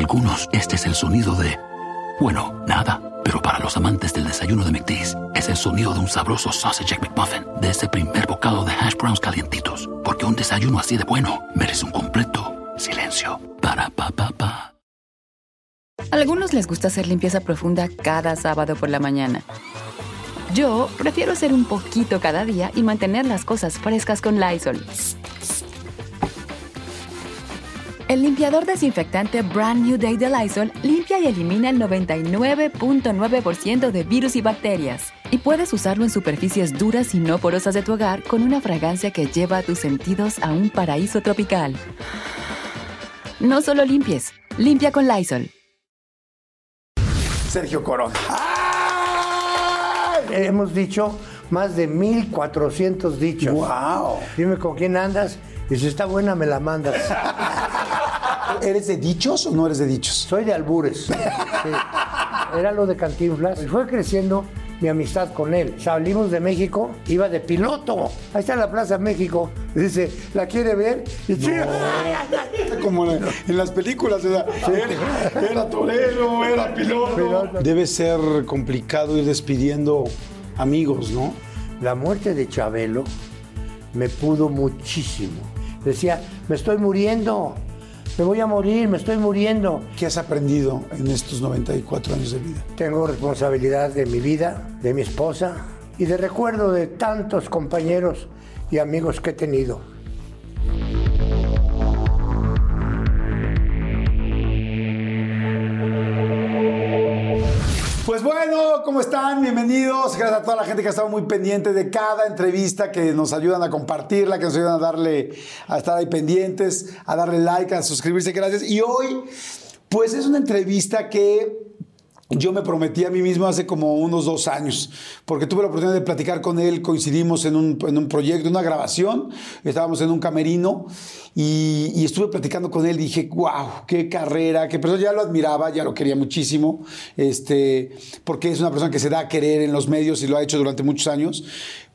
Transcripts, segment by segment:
algunos, este es el sonido de... Bueno, nada. Pero para los amantes del desayuno de McDee's, es el sonido de un sabroso sausage McMuffin, de ese primer bocado de hash browns calientitos. Porque un desayuno así de bueno merece un completo silencio. Para pa pa pa. Algunos les gusta hacer limpieza profunda cada sábado por la mañana. Yo prefiero hacer un poquito cada día y mantener las cosas frescas con Lysol. El limpiador desinfectante Brand New Day de Lysol limpia y elimina el 99.9% de virus y bacterias. Y puedes usarlo en superficies duras y no porosas de tu hogar con una fragancia que lleva a tus sentidos a un paraíso tropical. No solo limpies, limpia con Lysol. Sergio Corona. Hemos dicho más de 1400 dichos. ¡Wow! Dime con quién andas y si está buena me la mandas. ¿Eres de dichos o no eres de dichos? Soy de albures. Sí. Era lo de Cantinflas. Y fue creciendo mi amistad con él. Salimos de México, iba de piloto. Ahí está la Plaza México. Dice, ¿la quiere ver? Y. Como en, en las películas, o sea, era, era torero, era piloto. Piloto. Debe ser complicado ir despidiendo amigos, ¿no? La muerte de Chabelo me pudo muchísimo. Decía, me estoy muriendo, me voy a morir, me estoy muriendo. ¿Qué has aprendido en estos 94 años de vida? Tengo responsabilidad de mi vida, de mi esposa y de recuerdo de tantos compañeros y amigos que he tenido. Pues bueno, ¿cómo están? Bienvenidos. Gracias a toda la gente que ha estado muy pendiente de cada entrevista, que nos ayudan a compartirla, que nos ayudan a darle, a estar ahí pendientes, a darle like, a suscribirse. Gracias. Y hoy, pues es una entrevista que yo me prometí a mí mismo hace como unos dos años, porque tuve la oportunidad de platicar con él, coincidimos en un, en un proyecto, una grabación, estábamos en un camerino y, y estuve platicando con él, dije, wow, qué carrera, qué persona, ya lo admiraba, ya lo quería muchísimo, este, porque es una persona que se da a querer en los medios y lo ha hecho durante muchos años,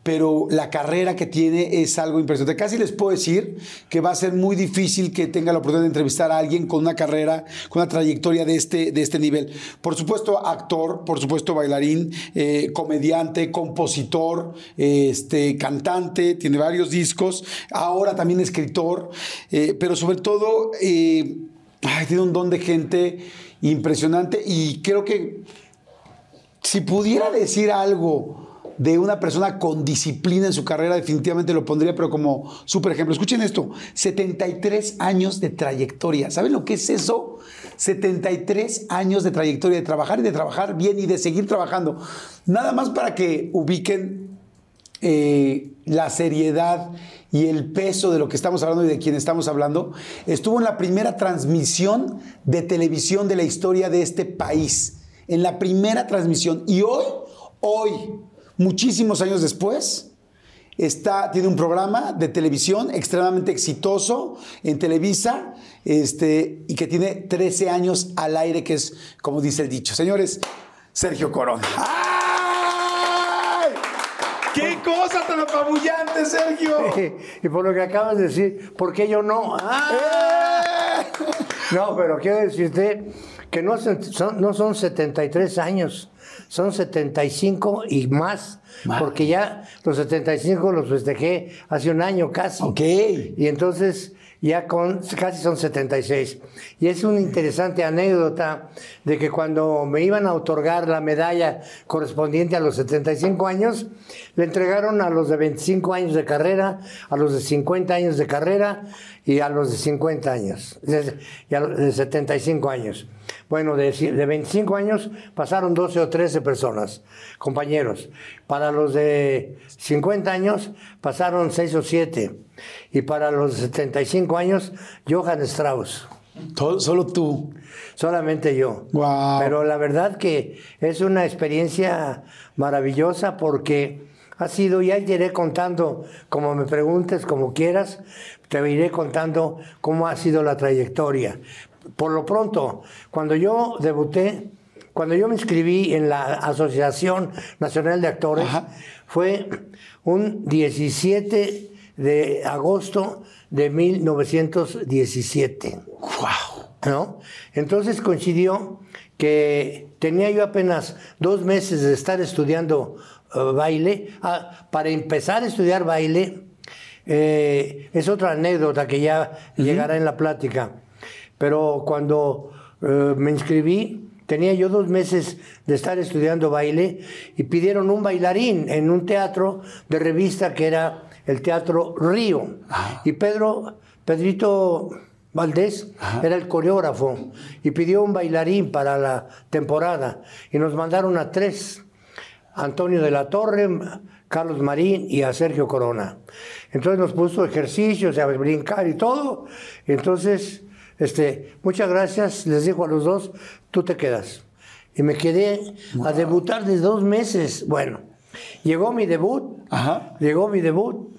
pero la carrera que tiene es algo impresionante. Casi les puedo decir que va a ser muy difícil que tenga la oportunidad de entrevistar a alguien con una carrera, con una trayectoria de este, de este nivel. Por supuesto, actor, por supuesto, bailarín, eh, comediante, compositor, este, cantante, tiene varios discos, ahora también escritor, eh, pero sobre todo eh, ay, tiene un don de gente impresionante y creo que si pudiera decir algo de una persona con disciplina en su carrera, definitivamente lo pondría, pero como súper ejemplo. Escuchen esto, 73 años de trayectoria. ¿Saben lo que es eso? 73 años de trayectoria, de trabajar y de trabajar bien y de seguir trabajando. Nada más para que ubiquen eh, la seriedad y el peso de lo que estamos hablando y de quién estamos hablando, estuvo en la primera transmisión de televisión de la historia de este país. En la primera transmisión. Y hoy, hoy, muchísimos años después, está, tiene un programa de televisión extremadamente exitoso en Televisa este, y que tiene 13 años al aire, que es como dice el dicho. Señores, Sergio Corona. ¡Ay! ¡Qué cosa tan apabullante, Sergio! y por lo que acabas de decir, ¿por qué yo no? ¡Ah! No, pero quiero decirte que no no son 73 años, son 75 y más, Más. porque ya los 75 los festejé hace un año casi. Ok. Y entonces ya con, casi son 76. Y es una interesante anécdota de que cuando me iban a otorgar la medalla correspondiente a los 75 años, le entregaron a los de 25 años de carrera, a los de 50 años de carrera y a los de 50 años, y a los de 75 años. Bueno, de, de 25 años pasaron 12 o 13 personas, compañeros. Para los de 50 años pasaron 6 o 7. Y para los de 75 años, Johann Strauss. Solo tú. Solamente yo. Guau. Pero la verdad que es una experiencia maravillosa porque ha sido, ya te iré contando, como me preguntes, como quieras, te iré contando cómo ha sido la trayectoria. Por lo pronto, cuando yo debuté, cuando yo me inscribí en la Asociación Nacional de Actores, Ajá. fue un 17 de agosto de 1917. ¡Wow! ¿no? Entonces coincidió que tenía yo apenas dos meses de estar estudiando eh, baile. Ah, para empezar a estudiar baile, eh, es otra anécdota que ya llegará en la plática. Pero cuando eh, me inscribí, tenía yo dos meses de estar estudiando baile y pidieron un bailarín en un teatro de revista que era el Teatro Río. Y Pedro, Pedrito Valdés era el coreógrafo y pidió un bailarín para la temporada y nos mandaron a tres, Antonio de la Torre, Carlos Marín y a Sergio Corona. Entonces nos puso ejercicios, a brincar y todo. Entonces, este, muchas gracias, les dijo a los dos, tú te quedas. Y me quedé a debutar de dos meses. Bueno, llegó mi debut, llegó mi debut,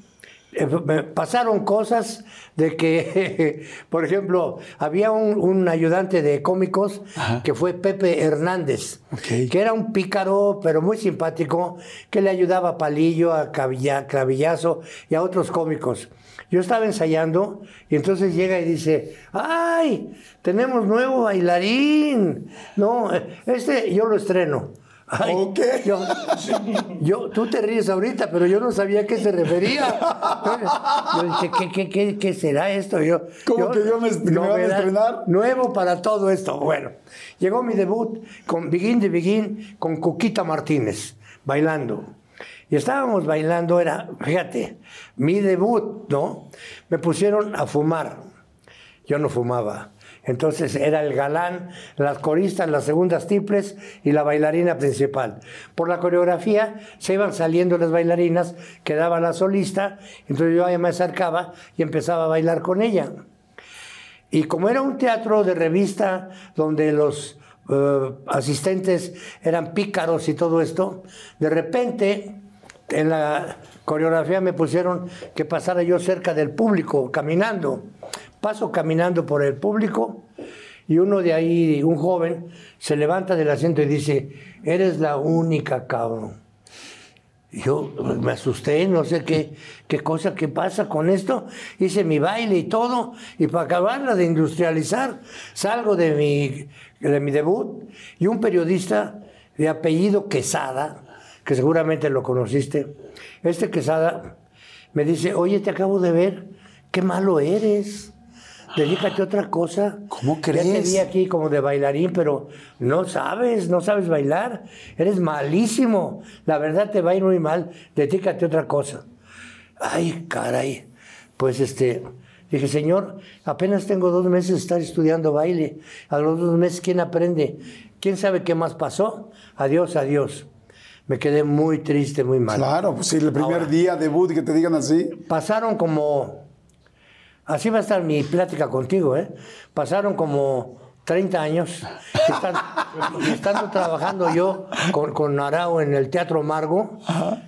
eh, pasaron cosas de que, por ejemplo, había un, ayudante de cómicos que fue Pepe Hernández, que era un pícaro, pero muy simpático, que le ayudaba a Palillo, a Clavillazo y a otros cómicos. Yo estaba ensayando y entonces llega y dice, ¡ay! Tenemos nuevo bailarín. No, este yo lo estreno. Yo, tú te ríes ahorita, pero yo no sabía a qué se refería. Yo dije, ¿qué, qué, qué, será esto? Yo, ¿Cómo que yo me, me a estrenar? Nuevo para todo esto. Bueno, llegó mi debut con Begin de Begin con Cuquita Martínez, bailando. Y estábamos bailando, era, fíjate, mi debut, ¿no? Me pusieron a fumar. Yo no fumaba. Entonces era el galán, las coristas, las segundas tiples y la bailarina principal. Por la coreografía se iban saliendo las bailarinas, quedaba la solista, entonces yo me acercaba y empezaba a bailar con ella. Y como era un teatro de revista donde los eh, asistentes eran pícaros y todo esto, de repente en la coreografía me pusieron que pasara yo cerca del público, caminando. Paso caminando por el público y uno de ahí, un joven, se levanta del asiento y dice, eres la única, cabrón. Yo me asusté, no sé qué, qué cosa, qué pasa con esto. Hice mi baile y todo, y para acabarla de industrializar, salgo de mi, de mi debut y un periodista de apellido Quesada, que seguramente lo conociste, este Quesada me dice, oye, te acabo de ver, qué malo eres. Dedícate a otra cosa. ¿Cómo crees? Ya te vi aquí como de bailarín, pero no sabes, no sabes bailar. Eres malísimo. La verdad te va a ir muy mal. Dedícate a otra cosa. Ay, caray. Pues este, dije, señor, apenas tengo dos meses de estar estudiando baile. A los dos meses, ¿quién aprende? ¿Quién sabe qué más pasó? Adiós, adiós me quedé muy triste, muy mal. Claro, pues sí, el primer día debut que te digan así. Pasaron como, así va a estar mi plática contigo, ¿eh? Pasaron como 30 años, estando, trabajando yo con, con Arao en el Teatro Margo,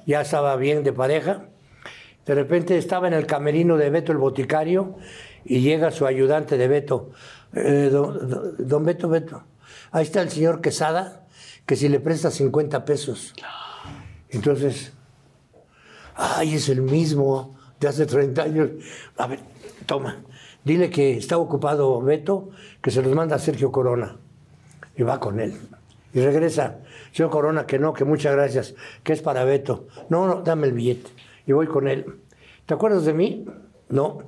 ya estaba bien de pareja. De repente estaba en el camerino de Beto el Boticario y llega su ayudante de Beto. Eh, don, don Beto, Beto, ahí está el señor Quesada que si le presta 50 pesos. Entonces, ay, es el mismo de hace 30 años. A ver, toma, dile que está ocupado Beto, que se los manda Sergio Corona. Y va con él. Y regresa, señor Corona, que no, que muchas gracias, que es para Beto. No, no, dame el billete. Y voy con él. ¿Te acuerdas de mí? No.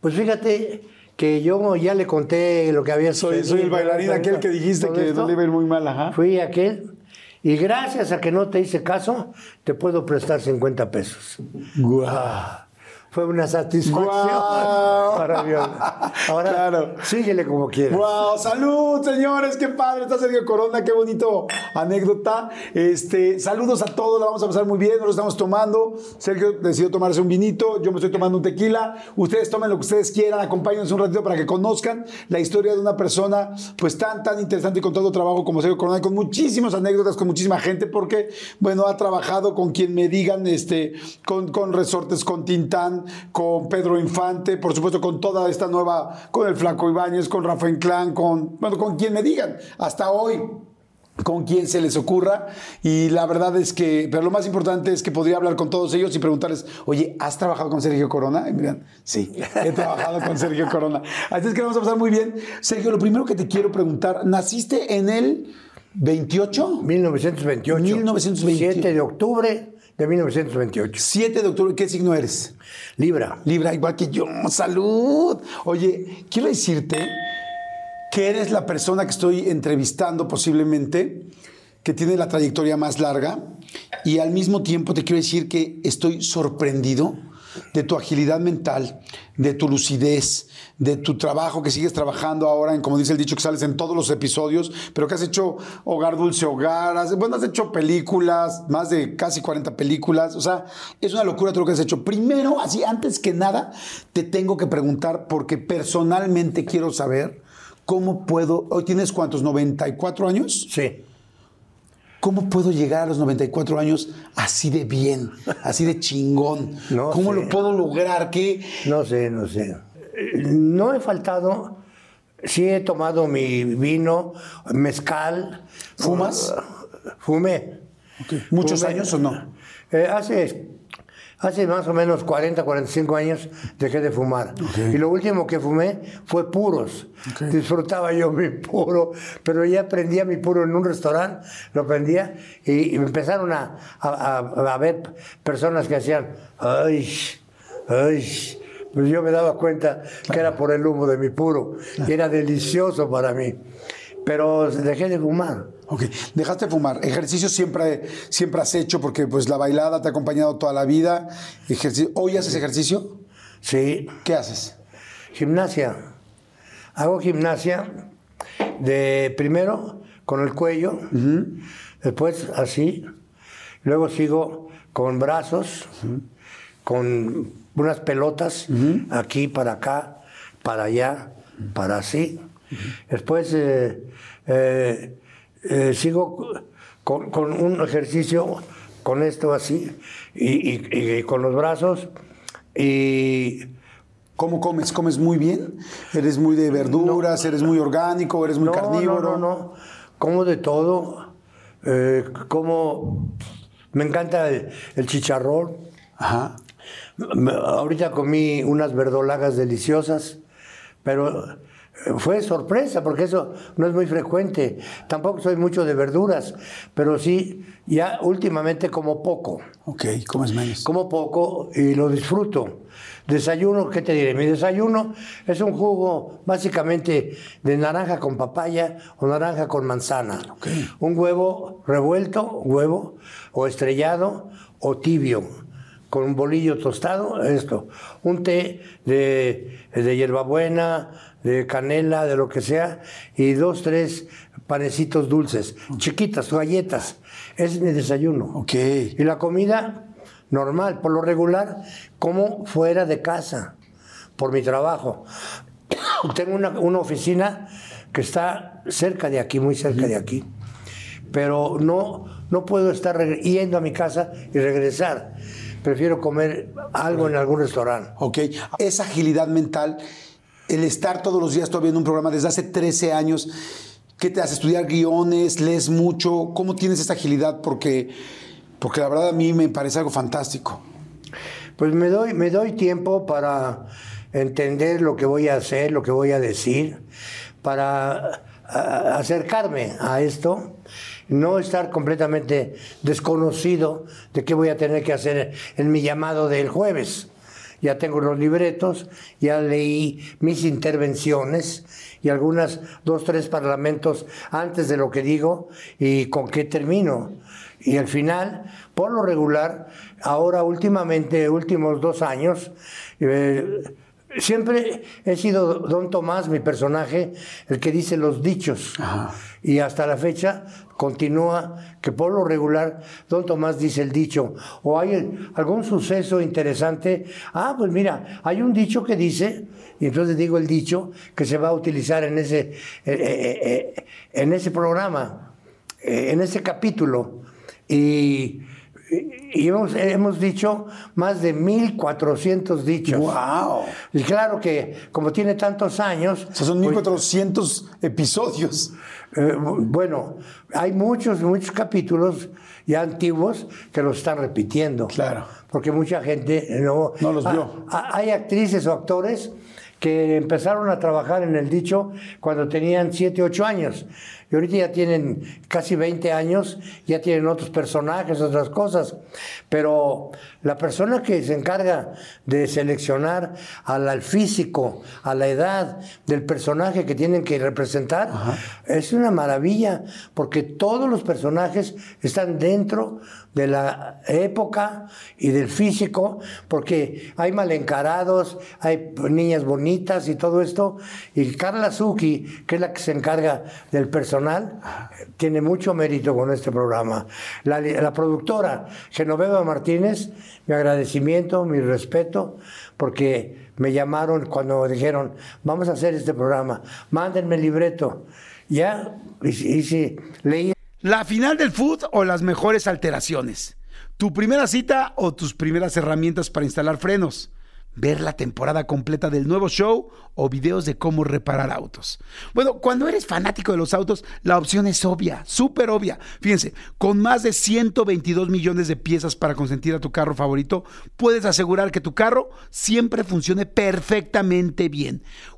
Pues fíjate que yo ya le conté lo que había Soy, soy el bailarín aquel que dijiste que no le iba a ir muy mal, ajá. Fui aquel. Y gracias a que no te hice caso, te puedo prestar 50 pesos. Guau fue una satisfacción para mí. Ahora, claro. síguele como quieras. ¡Wow! ¡Salud, señores! ¡Qué padre! Está Sergio Corona, qué bonito anécdota. Este, saludos a todos, la vamos a pasar muy bien, nos lo estamos tomando. Sergio decidió tomarse un vinito, yo me estoy tomando un tequila. Ustedes tomen lo que ustedes quieran, acompáñenos un ratito para que conozcan la historia de una persona pues tan, tan interesante y con todo trabajo como Sergio Corona, con muchísimas anécdotas, con muchísima gente, porque, bueno, ha trabajado con quien me digan, este, con, con resortes, con Tintán, con Pedro Infante, por supuesto con toda esta nueva, con el Flaco Ibáñez, con Rafa Inclán, con, bueno, con quien me digan, hasta hoy. con quien se les ocurra. Y la verdad es que, pero lo más importante es que podría hablar con todos ellos y preguntarles, oye, ¿has trabajado con Sergio Corona? Y miran, sí, he trabajado con Sergio Corona. Así es que vamos a pasar muy bien. Sergio, lo primero que te quiero preguntar, ¿naciste en el 28? 1928. 1928. 7 de octubre de 1928. 7 de octubre, ¿qué signo eres? Libra. Libra, igual que yo. Salud. Oye, quiero decirte que eres la persona que estoy entrevistando posiblemente, que tiene la trayectoria más larga, y al mismo tiempo te quiero decir que estoy sorprendido de tu agilidad mental, de tu lucidez, de tu trabajo que sigues trabajando ahora en, como dice el dicho, que sales en todos los episodios, pero que has hecho Hogar Dulce Hogar, bueno, has hecho películas, más de casi 40 películas, o sea, es una locura todo lo que has hecho. Primero, así, antes que nada, te tengo que preguntar, porque personalmente quiero saber cómo puedo, hoy tienes cuántos, 94 años? Sí. ¿Cómo puedo llegar a los 94 años así de bien, así de chingón? No ¿Cómo sé. lo puedo lograr? ¿Qué? No sé, no sé. No he faltado. Sí he tomado mi vino, mezcal. ¿Fumas? Fumé. ¿Muchos Fumé. años o no? Eh, hace, hace más o menos 40, 45 años dejé de fumar. Y lo último que fumé fue puros. Disfrutaba yo mi puro, pero ya prendía mi puro en un restaurante, lo prendía y, empezaron a, a- a- a ver personas que hacían, ay, ay. Pues yo me daba cuenta que era por el humo de mi puro. Y era delicioso para mí. Pero dejé de fumar. Ok, dejaste de fumar. Ejercicio siempre, siempre has hecho porque pues la bailada te ha acompañado toda la vida. Ejercicio. ¿Hoy haces ejercicio? Sí, ¿Qué haces? Gimnasia. Hago gimnasia de primero con el cuello, después así, luego sigo con brazos, con unas pelotas aquí para acá, para allá, para así. Después eh, eh, eh, sigo con, con un ejercicio con esto así y, y- y con los brazos y ¿Cómo comes? ¿Comes muy bien? ¿Eres muy de verduras? ¿Eres muy orgánico? ¿Eres muy no, carnívoro? No, no, no. Como de todo. Eh, como. Me encanta el, el chicharrón. Ajá. Ahorita comí unas verdolagas deliciosas, pero fue sorpresa porque eso no es muy frecuente. Tampoco soy mucho de verduras, pero sí, ya últimamente como poco. Ok, comes menos. Como poco y lo disfruto. Desayuno, ¿qué te diré? Mi desayuno es un jugo básicamente de naranja con papaya o naranja con manzana. Ok. Un huevo revuelto, huevo, o estrellado, o tibio, con un bolillo tostado, esto. Un té de, de hierbabuena, de canela, de lo que sea, y dos, tres panecitos dulces, chiquitas, galletas. Es mi desayuno. Ok. Y la comida normal, por lo regular, como fuera de casa, por mi trabajo. Tengo una, una oficina que está cerca de aquí, muy cerca de aquí, pero no, no puedo estar yendo a mi casa y regresar. Prefiero comer algo en algún restaurante. Ok. Esa agilidad mental, el estar todos los días todavía en un programa desde hace 13 años, ¿qué te hace? ¿Estudiar guiones? ¿Lees mucho? ¿Cómo tienes esa agilidad? Porque, porque la verdad a mí me parece algo fantástico. Pues me doy, me doy tiempo para entender lo que voy a hacer, lo que voy a decir, para acercarme a esto, no estar completamente desconocido de qué voy a tener que hacer en mi llamado del jueves. Ya tengo los libretos, ya leí mis intervenciones y algunas, dos, tres parlamentos antes de lo que digo y con qué termino. Y al final, por lo regular, ahora últimamente, últimos dos años, eh, siempre he sido Don Tomás, mi personaje, el que dice los dichos. Y hasta la fecha continúa que por lo regular Don Tomás dice el dicho. O hay algún suceso interesante. Ah, pues mira, hay un dicho que dice, y entonces digo el dicho que se va a utilizar en ese, eh, eh, eh, en ese programa, en ese capítulo. Y y hemos, hemos dicho más de 1400 dichos. ¡Wow! Y claro que como tiene tantos años... O sea, son 1400 episodios. eh, bueno, hay muchos, muchos capítulos ya antiguos que los están repitiendo. Claro. Porque mucha gente no, No los vio. ah, hay actrices o actores que empezaron a trabajar en el dicho cuando tenían 7, 8 años. Y ahorita ya tienen casi 20 años, ya tienen otros personajes, otras cosas. Pero la persona que se encarga de seleccionar al, al físico, a la edad del personaje que tienen que representar, es una maravilla, porque todos los personajes están dentro de la época y del físico, porque hay mal encarados, hay niñas bonitas y todo esto. Y Carla Zucchi, que es la que se encarga del tiene mucho mérito con este programa. La, productora, Genoveva Martínez, mi agradecimiento, mi respeto, porque me llamaron cuando dijeron, vamos a hacer este programa, mándenme el libreto. Ya, y, leí ¿La final del food o las mejores alteraciones? ¿Tu primera cita o tus primeras herramientas para instalar frenos? ¿Ver la temporada completa del nuevo show o videos de cómo reparar autos? Bueno, cuando eres fanático de los autos, la opción es obvia, súper obvia. Fíjense, con más de 122 millones de piezas para consentir a tu carro favorito, puedes asegurar que tu carro siempre funcione perfectamente bien.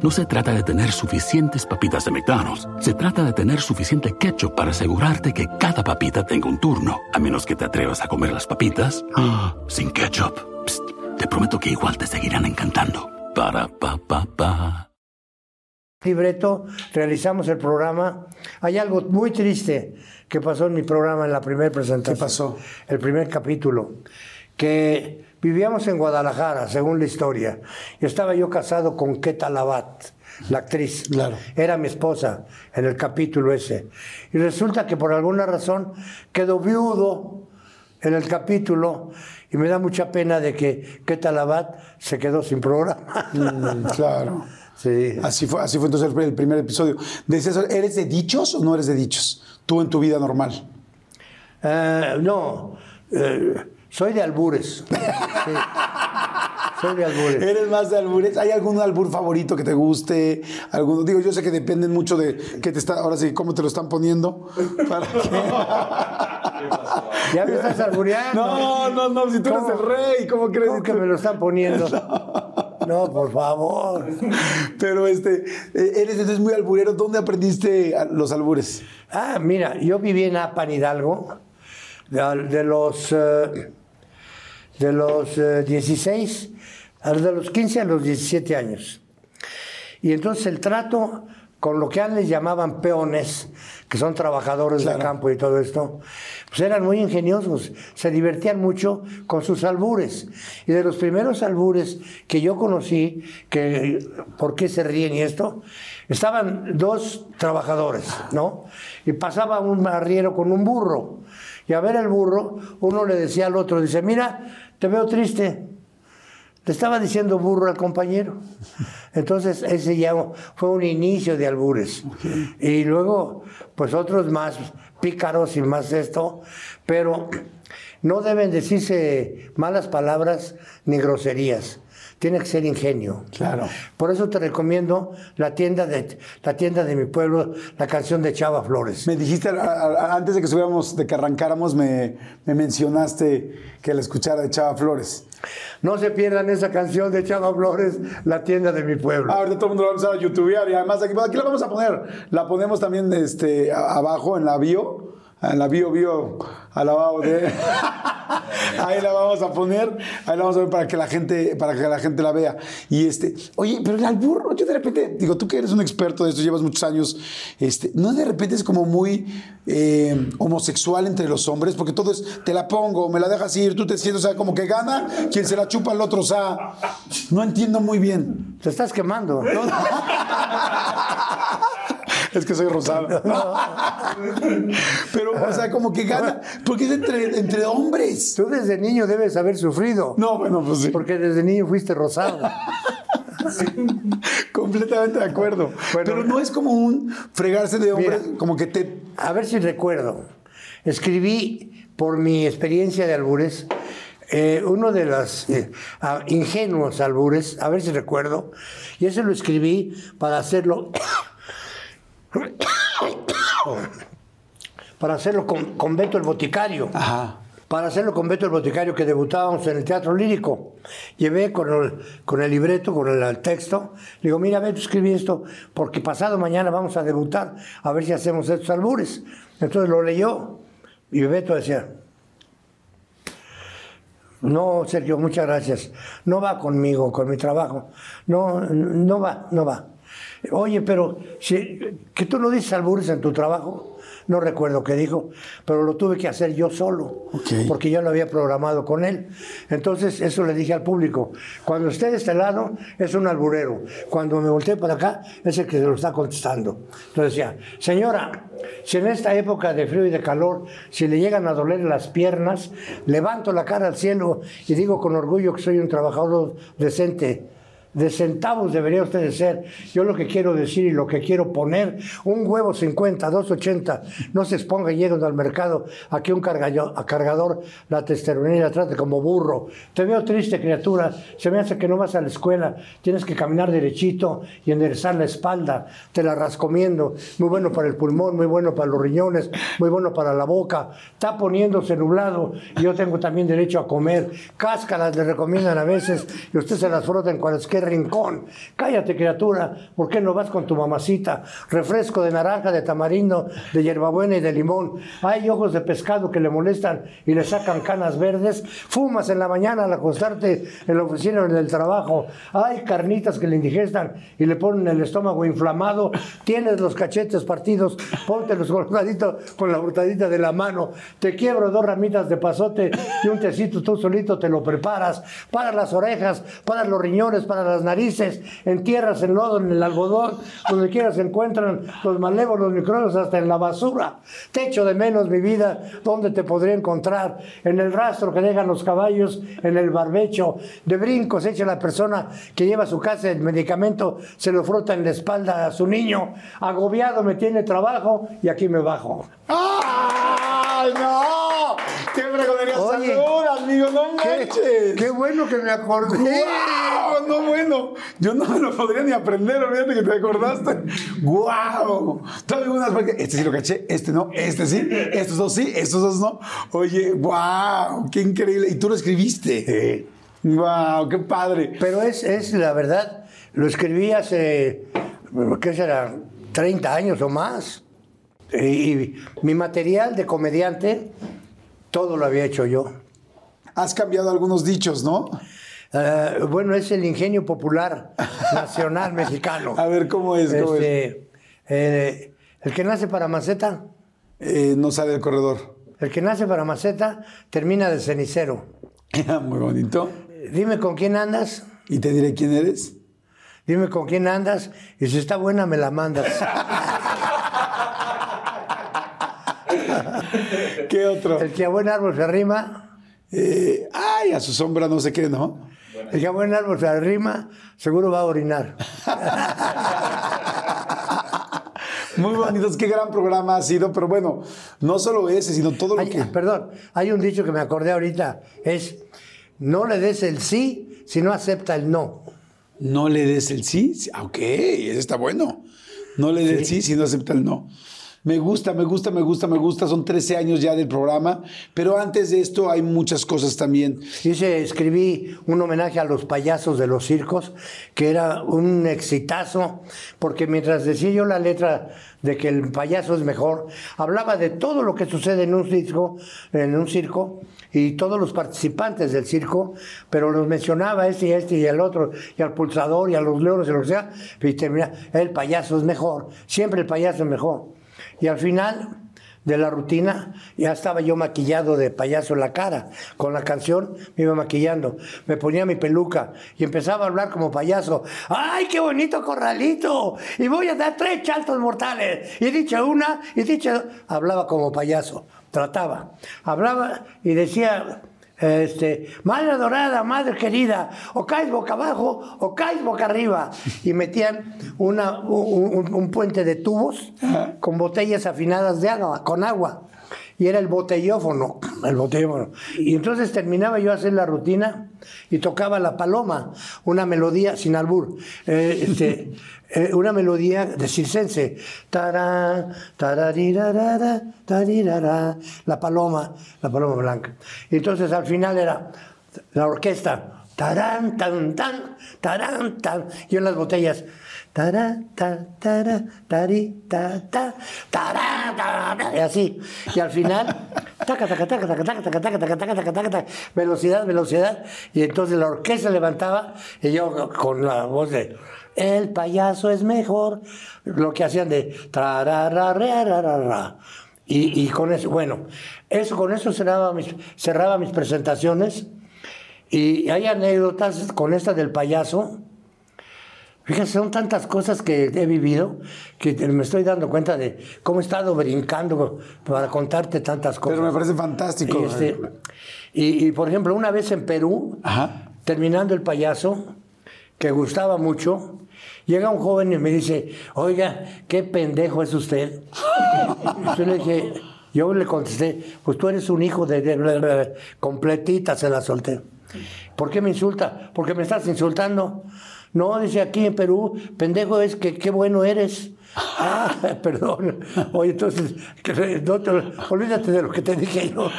No se trata de tener suficientes papitas de McDonald's. Se trata de tener suficiente ketchup para asegurarte que cada papita tenga un turno. A menos que te atrevas a comer las papitas ah, sin ketchup. Psst, te prometo que igual te seguirán encantando. Para pa pa pa. libreto, realizamos el programa. Hay algo muy triste que pasó en mi programa en la primera presentación. ¿Qué pasó? El primer capítulo. Que vivíamos en Guadalajara, según la historia. Y estaba yo casado con Keta Labat, la actriz. Claro. Era mi esposa en el capítulo ese. Y resulta que por alguna razón quedó viudo en el capítulo. Y me da mucha pena de que Keta Labat se quedó sin programa. Mm, claro. Sí. Así fue, así fue entonces el, primer episodio. Decías, ¿eres de dichos o no eres de dichos? Tú en tu vida normal. Eh, no, eh, soy de albures. Sí. Soy de albures. ¿Eres más de albures? ¿Hay algún albur favorito que te guste? ¿Alguno? Digo, yo sé que dependen mucho de que te está, ahora sí, cómo te lo están poniendo. Para que- Ya me estás albureando. No, no, no, si tú eres ¿Cómo? el rey, ¿cómo crees? ¿Cómo que me lo están poniendo? No, por favor. Pero este, eh, eres entonces muy alburero. ¿Dónde aprendiste los albures? Ah, mira, yo viví en Apan Hidalgo de, de los eh, de los eh, 16, a- de los 15 a los 17 años. Y entonces el trato con lo que antes llamaban peones, que son trabajadores Claro. de campo y todo esto, pues eran muy ingeniosos, se divertían mucho con sus albures. Y de los primeros albures que yo conocí, que por qué se ríen y esto, estaban dos trabajadores, ¿no? Y pasaba un arriero con un burro. Y a ver el burro, uno le decía al otro, dice, mira, te veo triste. Le estaba diciendo burro al compañero. Entonces, ese ya fue un inicio de albures. Y luego, pues otros más pícaros y más esto, pero no deben decirse malas palabras ni groserías. Tiene que ser ingenio. Claro. Por eso te recomiendo la tienda de, la tienda de mi pueblo, la canción de Chava Flores. Me dijiste, a- a- antes de que subiéramos, de que arrancáramos, me, me mencionaste que la escuchara de Chava Flores. No se pierdan esa canción de Chava Flores, la tienda de mi pueblo. Ah, ahorita todo el mundo lo va a empezar a youtubear y además aquí, aquí la vamos a poner. La ponemos también este, abajo en la bio. En la bio bio alabado de ahí la vamos a poner ahí la vamos a ver para que la gente para que la gente la vea. Y este oye pero el albur yo de repente digo tú que eres un experto de esto llevas muchos años este no de repente es como muy eh, homosexual entre los hombres porque todo es te la pongo me la dejas ir tú te sientes o sea como que gana quien se la chupa al otro o sea no entiendo muy bien. Te estás quemando. es que soy rosado. Pero, o sea, como que gana. Porque es entre, entre hombres. Tú desde niño debes haber sufrido. No, bueno, pues sí. Porque desde niño fuiste rosado. Completamente de acuerdo. Pero no es como un fregarse de hombres, Mira. como que te. A ver si recuerdo. Escribí por mi experiencia de albures, eh, uno de los eh, ingenuos albures, a ver si recuerdo, y ese lo escribí para hacerlo. para hacerlo con, con Beto el Boticario. Ajá. Para hacerlo con Beto el Boticario, que debutábamos en el Teatro Lírico. Llevé con el, con el libreto, con el, el texto. Le digo, mira, Beto, escribí esto, porque pasado mañana vamos a debutar, a ver si hacemos estos albures. Entonces lo leyó, y Beto decía, no, Sergio, muchas gracias. No va conmigo, con mi trabajo. No, no va, no va. Oye, pero si, que tú no dices albures en tu trabajo, no recuerdo qué dijo, pero lo tuve que hacer yo solo, porque yo lo había programado con él. Entonces, eso le dije al público, cuando esté de este lado, es un alburero. Cuando me volteé para acá, es el que se lo está contestando. Entonces decía, señora, si en esta época de frío y de calor, si le llegan a doler las piernas, levanto la cara al cielo y digo con orgullo que soy un trabajador decente. De centavos debería usted ser. Yo lo que quiero decir y lo que quiero poner, un huevo 50, 280, no se exponga llegando al mercado a que un cargallo- a cargador la testosterona la trate como burro. Te veo triste, criatura. Se me hace que no vas a la escuela. Tienes que caminar derechito y enderezar la espalda. Te la rascomiendo. Muy bueno para el pulmón, muy bueno para los riñones, muy bueno para la boca. Está poniéndose nublado. Yo tengo también derecho a comer. Cáscaras le recomiendan a veces y usted se las frota en cualquier rincón. Cállate, criatura. ¿Por qué no vas con tu mamacita? Refresco de naranja, de tamarindo, de hierbabuena y de limón. Hay ojos de pescado que le molestan y le sacan canas verdes. Fumas en la mañana al acostarte en la oficina o en el trabajo. Hay carnitas que le indigestan y le ponen el estómago inflamado. Tienes los cachetes partidos. Ponte los colgaditos con la frutadita de la mano. Te quiebro dos ramitas de pasote y un tecito tú solito te lo preparas. Para las orejas, para los riñones, para las narices. Entierras el lodo en el algodón. Donde quiera se encuentran los malévolos microbios hasta en la basura. Te echo de menos mi vida. ¿Dónde te podría encontrar? En el rastro que dejan los caballos, en el barbecho. De brincos echa la persona que lleva a su casa el medicamento, se lo frota en la espalda a su niño. Agobiado me tiene trabajo y aquí me bajo. ¡Ay, no! ¡Qué fregonería! Oye. ¡Salud, amigo! ¡No Qué, manches! qué bueno que me acordé. ¡Guau! No, bueno. Yo no me lo podría ni aprender, olvídate que te acordaste. ¡Guau! Todavía unas porque este sí lo caché, este no, este sí, estos dos sí, estos dos no. Oye, ¡guau! ¡Qué increíble! Y tú lo escribiste. ¡Guau! ¡Qué padre! Pero es, es la verdad, lo escribí hace, ¿qué será? 30 años o más. Y, mi material de comediante, todo lo había hecho yo. Has cambiado algunos dichos, ¿no? Eh, bueno, es el ingenio popular nacional mexicano. A ver, ¿cómo es? ¿Cómo es? Este, eh, el que nace para maceta, Eh, no sale del corredor. el que nace para maceta, termina de cenicero. Muy bonito. Dime con quién andas, Y te diré quién eres. dime con quién andas, y si está buena me la mandas. ¿Qué otro? El que a buen árbol se arrima, Eh, ay, a su sombra no sé qué, ¿no? el que a buen árbol se arrima, seguro va a orinar. Muy bonitos, qué gran programa ha sido, pero bueno, no solo ese, sino todo lo Hay- que... Perdón, hay un dicho que me acordé ahorita, es, no le des el sí si no acepta el no. No le des el sí. ah, Ok, ese está bueno. No le des el sí si no acepta el no. Me gusta, me gusta, me gusta, me gusta. Son 13 años ya del programa, pero antes de esto hay muchas cosas también. Hice, escribí un homenaje a los payasos de los circos, que era un exitazo, porque mientras decía yo la letra de que el payaso es mejor, hablaba de todo lo que sucede en un circo, en un circo, y todos los participantes del circo, pero los mencionaba este y este y el otro, y al pulsador y a los leones y lo que sea, y termina, el payaso es mejor, siempre el payaso es mejor. Y al final de la rutina, ya estaba yo maquillado de payaso en la cara. Con la canción me iba maquillando, me ponía mi peluca y empezaba a hablar como payaso. ¡Ay, qué bonito corralito! Y voy a dar tres saltos mortales. Y dicho una, y dicho... Hablaba como payaso, trataba. Hablaba y decía este, madre adorada, madre querida, o caes boca abajo o caes boca arriba. Y metían una, un, puente de tubos con botellas afinadas de agua, con agua. Y era el botellófono, el botellófono. Y entonces terminaba yo a hacer la rutina y tocaba la paloma, una melodía sin albur. Eh, este, eh, una melodía de circense. Tará, tararirarara, tarirara, la paloma, la paloma blanca. Y entonces al final era la orquesta. Tarán, tan, tan, tarán, tan. Y en las botellas. Tará, ta, tará, tari, ta, ta, tará, ta, y así. Y al final, taca, taca, taca, taca, taca, taca, taca, taca, taca, taca, taca, velocidad, velocidad. Y entonces la orquesta levantaba y yo con la voz de el payaso es mejor. Lo que hacían de y, y con eso, bueno, eso, con eso cerraba mis, cerraba mis presentaciones. Y hay anécdotas con esta del payaso. Fíjense, son tantas cosas que he vivido que me estoy dando cuenta de cómo he estado brincando para contarte tantas cosas. Pero me parece fantástico. Y, este, y, por ejemplo, una vez en Perú, terminando el payaso, que gustaba mucho, Llega un joven y me dice, oiga, qué pendejo es usted. yo le dije, yo le contesté, pues tú eres un hijo de... Completita se la solté. ¿Por qué me insulta? Porque me estás insultando. No, dice aquí en Perú, pendejo es que qué bueno eres. Ah, perdón. Oye, entonces, olvídate de lo que te dije yo.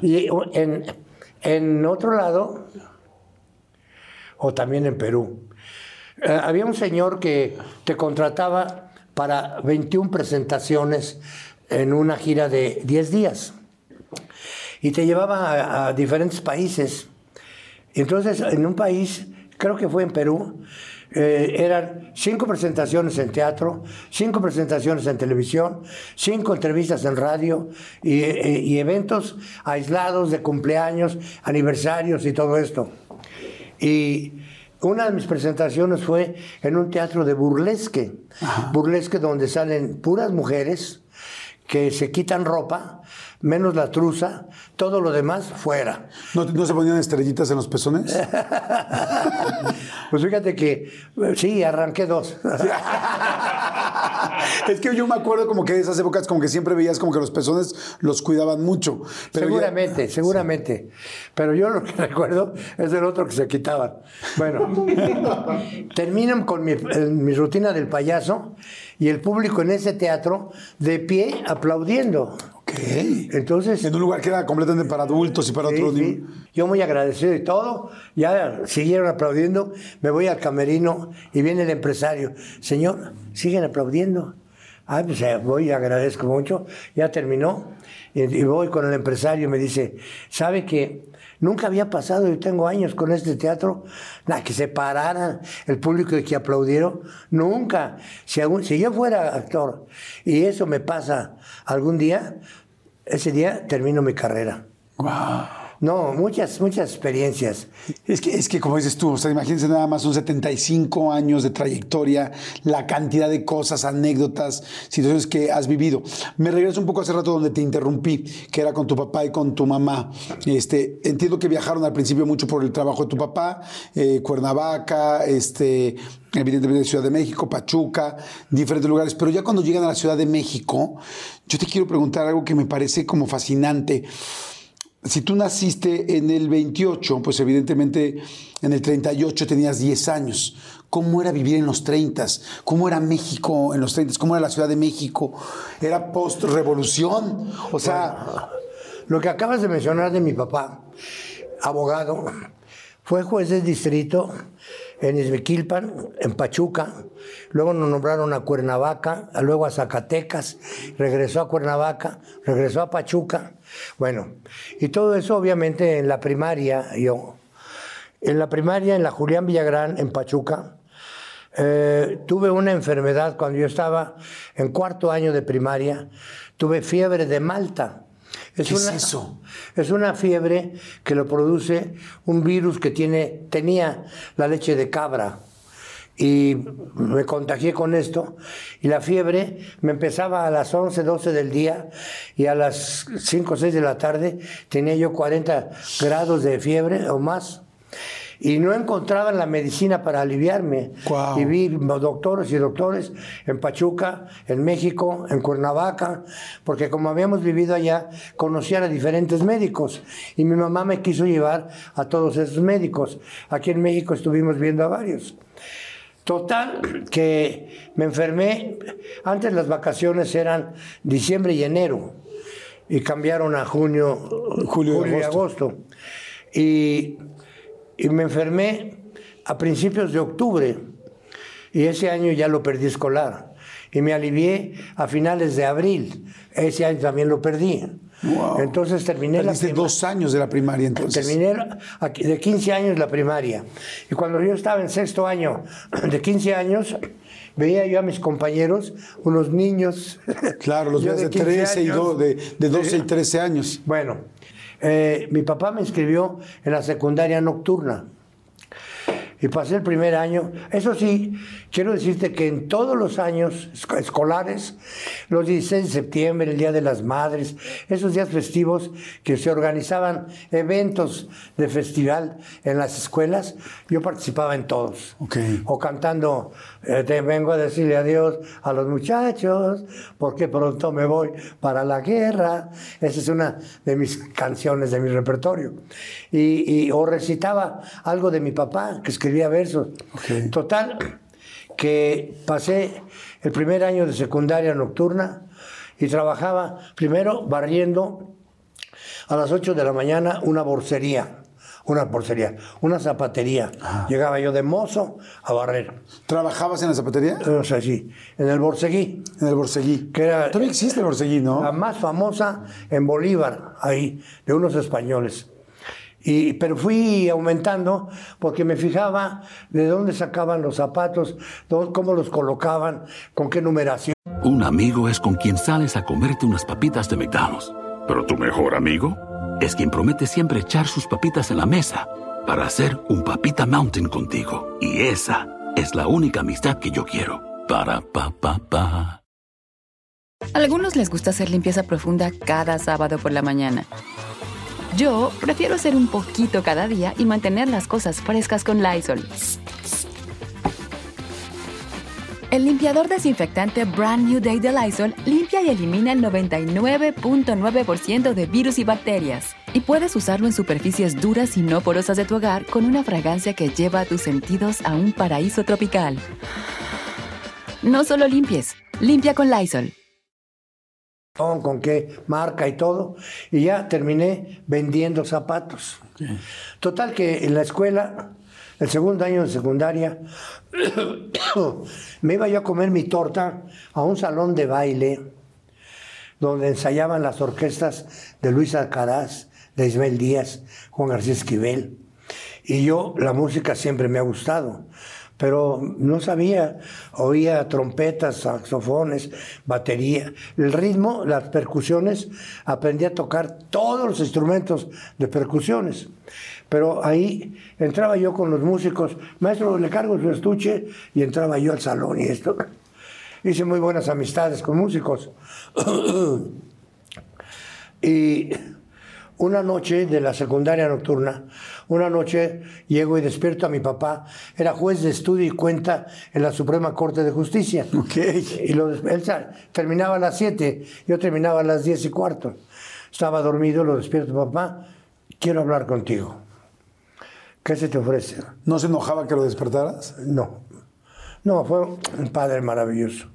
Y en, en otro lado, o también en Perú, eh, había un señor que te contrataba para 21 presentaciones en una gira de 10 días y te llevaba a, diferentes países. Entonces, en un país, creo que fue en Perú, eh, eran cinco presentaciones en teatro, cinco presentaciones en televisión, cinco entrevistas en radio y, eh, y eventos aislados de cumpleaños, aniversarios y todo esto. Y una de mis presentaciones fue en un teatro de burlesque, burlesque donde salen puras mujeres que se quitan ropa, menos la truza, todo lo demás fuera. ¿No, se ponían estrellitas en los pezones? pues fíjate que sí, arranqué dos. es que yo me acuerdo como que de esas épocas como que siempre veías como que los pezones los cuidaban mucho. seguramente, seguramente. Pero yo lo que recuerdo es del otro que se quitaban. Bueno, terminan con mi, mi rutina del payaso y el público en ese teatro de pie aplaudiendo. Ok. Entonces. En un lugar que era completamente para adultos y para otros sí. Yo muy agradecido y todo. Ya siguieron aplaudiendo. Me voy al camerino y viene el empresario. Señor, siguen aplaudiendo. Ah, pues eh, voy, agradezco mucho. Ya terminó. Y, y voy con el empresario y me dice: ¿Sabe que Nunca había pasado, yo tengo años con este teatro, la que se pararan el público y que aplaudieron. Nunca. Si, si yo fuera actor y eso me pasa algún día, ese día termino mi carrera. No, muchas, muchas experiencias. Es que, es que como dices tú, o sea, imagínense nada más, son 75 años de trayectoria, la cantidad de cosas, anécdotas, situaciones que has vivido. Me regreso un poco hace rato donde te interrumpí, que era con tu papá y con tu mamá. Este, entiendo que viajaron al principio mucho por el trabajo de tu papá, eh, Cuernavaca, este, evidentemente Ciudad de México, Pachuca, diferentes lugares, pero ya cuando llegan a la Ciudad de México, yo te quiero preguntar algo que me parece como fascinante si tú naciste en el 28, pues evidentemente en el 38 tenías 10 años. ¿Cómo era vivir en los 30? ¿Cómo era México en los 30? ¿Cómo era la Ciudad de México? ¿Era post-revolución? O sea... lo que acabas de mencionar de mi papá, abogado, fue juez de distrito en Izbequilpan, en Pachuca, luego nos nombraron a Cuernavaca, luego a Zacatecas, regresó a Cuernavaca, regresó a Pachuca. Bueno, y todo eso obviamente en la primaria, yo. En la primaria, en la Julián Villagrán, en Pachuca, eh, tuve una enfermedad cuando yo estaba en cuarto año de primaria, tuve fiebre de Malta. Es ¿Qué es eso? Es una fiebre que lo produce un virus que tiene, tenía la leche de cabra. Y me contagié con esto. Y la fiebre me empezaba a las 11, 12 del día y a las 5 o 6 de la tarde tenía yo 40 grados de fiebre o más y no encontraban la medicina para aliviarme. Y vi doctores y doctores en Pachuca, en México, en Cuernavaca, porque como habíamos vivido allá, conocían a diferentes médicos. Y mi mamá me quiso llevar a todos esos médicos. Aquí en México estuvimos viendo a varios. Total, que me enfermé. Antes las vacaciones eran diciembre y enero. Y cambiaron a junio, julio, y agosto. Y y me enfermé a principios de octubre y ese año ya lo perdí escolar y me alivié a finales de abril. Ese año también lo perdí. Entonces terminé la dos años de la primaria entonces. Terminé de 15 años la primaria. Y cuando yo estaba en sexto año de 15 años, veía yo a mis compañeros, unos niños. Claro, los de, 13 y de, de 12 y 13 años. Bueno, eh, mi papá me inscribió en la secundaria nocturna y pasé el primer año. Eso sí, quiero decirte que en todos los años escolares, los 16 de septiembre, el Día de las Madres, esos días festivos que se organizaban eventos de festival en las escuelas, yo participaba en todos. O cantando, eh, te vengo a decirle adiós a los muchachos, porque pronto me voy para la guerra. Esa es una de mis canciones de mi repertorio. Y, y o recitaba algo de mi papá, que escribía versos. Total, que pasé el primer año de secundaria nocturna y trabajaba primero barriendo a las 8 de la mañana una borsería. Una borsería, una zapatería. Llegaba yo de mozo a barrer. ¿Trabajabas en la zapatería? O sea, sí, en el Borseguí. En el Borseguí. Que era, Todavía existe el Borseguí, ¿no? La más famosa en Bolívar, ahí, de unos españoles. Y, pero fui aumentando porque me fijaba de dónde sacaban los zapatos, cómo los colocaban, con qué numeración. Un amigo es con quien sales a comerte unas papitas de McDonald's. Pero tu mejor amigo es quien promete siempre echar sus papitas en la mesa para hacer un papita mountain contigo. Y esa es la única amistad que yo quiero. Para pa pa pa. algunos les gusta hacer limpieza profunda cada sábado por la mañana. Yo prefiero hacer un poquito cada día y mantener las cosas frescas con Lysol. El limpiador desinfectante Brand New Day de Lysol limpia y elimina el 99.9% de virus y bacterias. Y puedes usarlo en superficies duras y no porosas de tu hogar con una fragancia que lleva a tus sentidos a un paraíso tropical. No solo limpies, limpia con Lysol con qué marca y todo, y ya terminé vendiendo zapatos. Total que en la escuela, el segundo año de secundaria, me iba yo a comer mi torta a un salón de baile donde ensayaban las orquestas de Luis Alcaraz, de Ismael Díaz, Juan García Esquivel. Y yo, la música siempre me ha gustado pero no sabía, oía trompetas, saxofones, batería, el ritmo, las percusiones, aprendí a tocar todos los instrumentos de percusiones. Pero ahí entraba yo con los músicos, maestro, le cargo su estuche, y entraba yo al salón y esto. Hice muy buenas amistades con músicos. y una noche de la secundaria nocturna, una noche llego y despierto a mi papá, era juez de estudio y cuenta en la Suprema Corte de Justicia. Okay. Y lo, él terminaba a las 7, yo terminaba a las 10 y cuarto. Estaba dormido, lo despierto, papá, quiero hablar contigo. ¿Qué se te ofrece? ¿No se enojaba que lo despertaras? No. No, fue un padre maravilloso.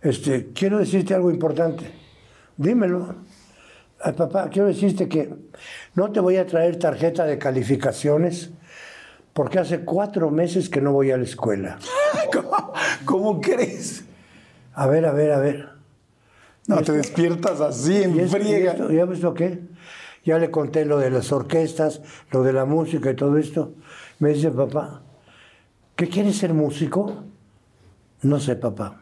Este, quiero decirte algo importante. Dímelo. Ay, papá, quiero decirte que no te voy a traer tarjeta de calificaciones porque hace cuatro meses que no voy a la escuela. ¿Cómo, cómo crees? A ver, a ver, a ver. No, te despiertas así, en ¿Y esto- y friega. esto? ¿Ya ves lo qué? Ya le conté lo de las orquestas, lo de la música y todo esto. Me dice, papá, ¿qué quieres ser músico? No sé, papá.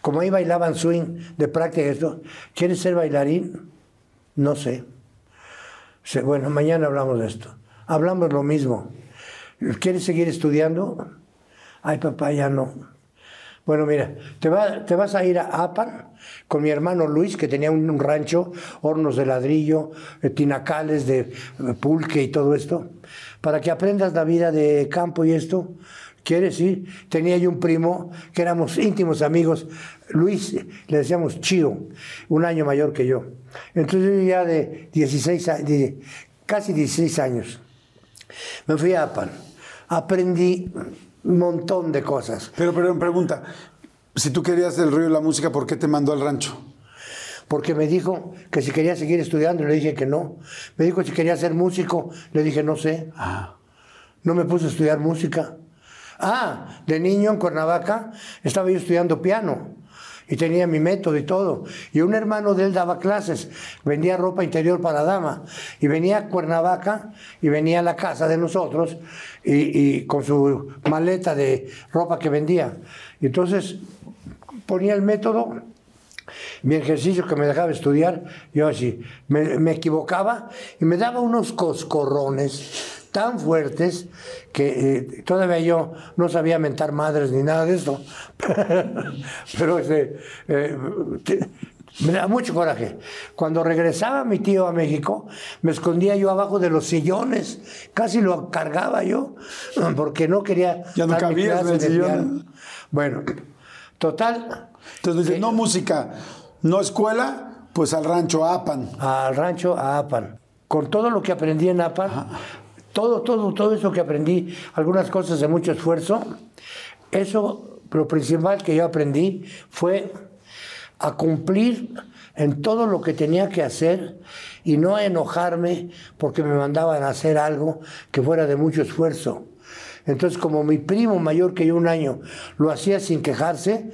Como ahí bailaban swing de práctica, esto, ¿quieres ser bailarín? No sé. Bueno, mañana hablamos de esto. Hablamos lo mismo. ¿Quieres seguir estudiando? Ay, papá, ya no. Bueno, mira, te, va- te vas a ir a Apan con mi hermano Luis, que tenía un, rancho, hornos de ladrillo, eh, tinacales de eh, pulque y todo esto, para que aprendas la vida de campo y esto. ¿Quieres ir? Tenía yo un primo que éramos íntimos amigos, Luis, le decíamos Chío, un año mayor que yo. Entonces yo ya de 16, a- de casi 16 años, me fui a Apan, aprendí un montón de cosas. Pero, pero pregunta, si tú querías el río y la música, ¿por qué te mandó al rancho? porque me dijo que si quería seguir estudiando, le dije que no. Me dijo si quería ser músico, le dije no sé. No me puse a estudiar música. Ah, de niño en Cuernavaca estaba yo estudiando piano y tenía mi método y todo. Y un hermano de él daba clases, vendía ropa interior para dama. Y venía a Cuernavaca y venía a la casa de nosotros y, con su maleta de ropa que vendía. Y entonces ponía el método mi ejercicio que me dejaba estudiar, yo así, me, me equivocaba y me daba unos coscorrones tan fuertes que eh, todavía yo no sabía mentar madres ni nada de eso. Pero este, eh, te- me da mucho coraje. Cuando regresaba mi tío a México, me escondía yo abajo de los sillones, casi lo cargaba yo, porque no quería Ya no en clase el sillón. Bueno, total, Entonces dice, que- no música, no escuela, pues al rancho Apan. al rancho Apan. Con todo lo que aprendí en Apan, todo, todo, todo eso que aprendí, algunas cosas de mucho esfuerzo, eso, lo principal que yo aprendí fue a cumplir en todo lo que tenía que hacer y no a enojarme porque me mandaban a hacer algo que fuera de mucho esfuerzo. Entonces, como mi primo mayor que yo un año lo hacía sin quejarse,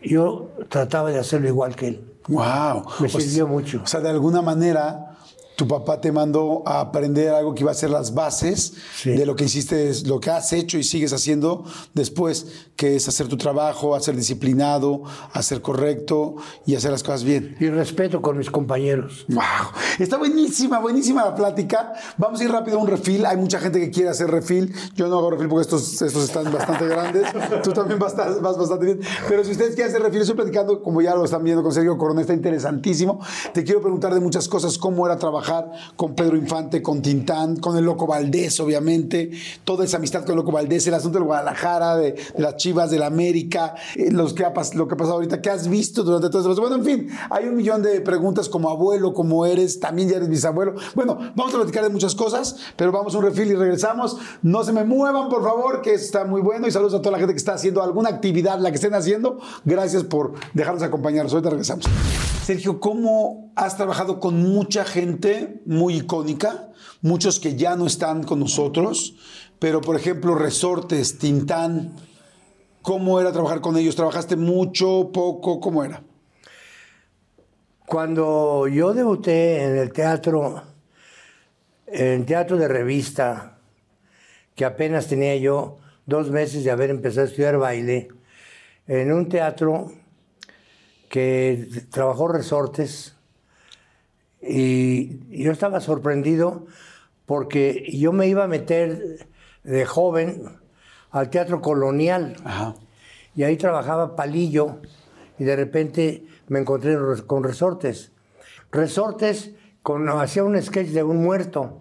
yo trataba de hacerlo igual que él. Wow. Me sirvió mucho. O sea, de alguna manera, tu papá te mandó a aprender algo que iba a ser las bases Sí. de lo que hiciste, lo que has hecho y sigues haciendo después, que es hacer tu trabajo, hacer disciplinado, hacer correcto y hacer las cosas bien. y respeto con mis compañeros. Wow, está buenísima, buenísima la plática. Vamos a ir rápido a un refil. Hay mucha gente que quiere hacer refil. Yo no hago refil porque estos, estos están bastante grandes. Tú también vas, vas bastante bien. Pero si ustedes quieren hacer refil, estoy platicando, como ya lo están viendo con Sergio Corona, está interesantísimo. Te quiero preguntar de muchas cosas, cómo era trabajar con Pedro Infante, con Tintán, con el Loco Valdés, obviamente. Toda esa amistad con el Loco Valdés, el asunto del Guadalajara, de, de las Chivas, del América, eh, los que ha, lo que ha pasado ahorita, ¿qué has visto durante todo esto? Bueno, en fin, hay un millón de preguntas como abuelo, como eres, también ya eres bisabuelo. Bueno, vamos a platicar de muchas cosas, pero vamos a un refil y regresamos. No se me muevan, por favor, que está muy bueno. Y saludos a toda la gente que está haciendo alguna actividad, la que estén haciendo. Gracias por dejarnos acompañarnos. Ahorita regresamos. Sergio, ¿cómo has trabajado con mucha gente muy icónica? Muchos que ya no están con nosotros, pero por ejemplo, Resortes, Tintán. ¿Cómo era trabajar con ellos? ¿Trabajaste mucho, poco? ¿Cómo era? Cuando yo debuté en el teatro, en teatro de revista, que apenas tenía yo dos meses de haber empezado a estudiar baile, en un teatro que trabajó resortes, y yo estaba sorprendido porque yo me iba a meter de joven al teatro colonial. Ajá. Y ahí trabajaba Palillo y de repente me encontré con Resortes. Resortes hacía un sketch de un muerto.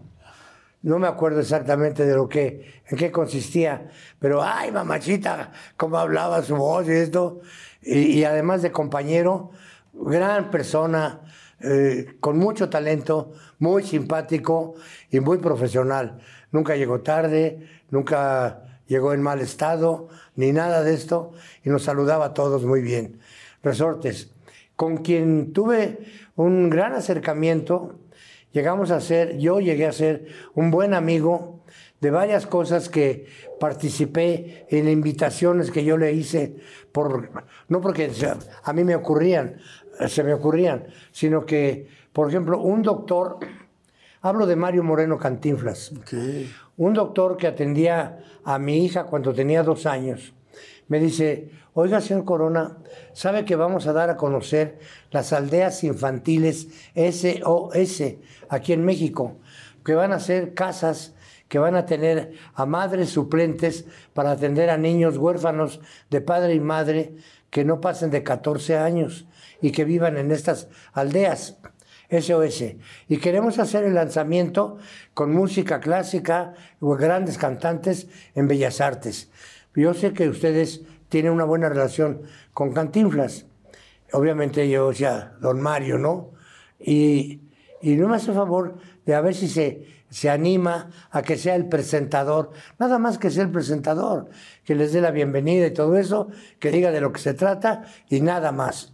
No me acuerdo exactamente de lo que, en qué consistía, pero ay, mamachita, cómo hablaba su voz y esto. Y, y además de compañero, gran persona, eh, con mucho talento, muy simpático y muy profesional. Nunca llegó tarde, nunca llegó en mal estado, ni nada de esto, y nos saludaba a todos muy bien. Resortes, con quien tuve un gran acercamiento, llegamos a ser, yo llegué a ser un buen amigo de varias cosas que participé en invitaciones que yo le hice, por, no porque a mí me ocurrían, se me ocurrían, sino que, por ejemplo, un doctor, hablo de Mario Moreno Cantinflas, un doctor que atendía a mi hija cuando tenía dos años, me dice, oiga, señor Corona, ¿sabe que vamos a dar a conocer las aldeas infantiles SOS aquí en México? Que van a ser casas que van a tener a madres suplentes para atender a niños huérfanos de padre y madre que no pasen de 14 años y que vivan en estas aldeas. SOS. Y queremos hacer el lanzamiento con música clásica o grandes cantantes en Bellas Artes. Yo sé que ustedes tienen una buena relación con Cantinflas. Obviamente yo ya, don Mario, ¿no? Y, y no me hace favor de a ver si se, se anima a que sea el presentador, nada más que sea el presentador, que les dé la bienvenida y todo eso, que diga de lo que se trata y nada más.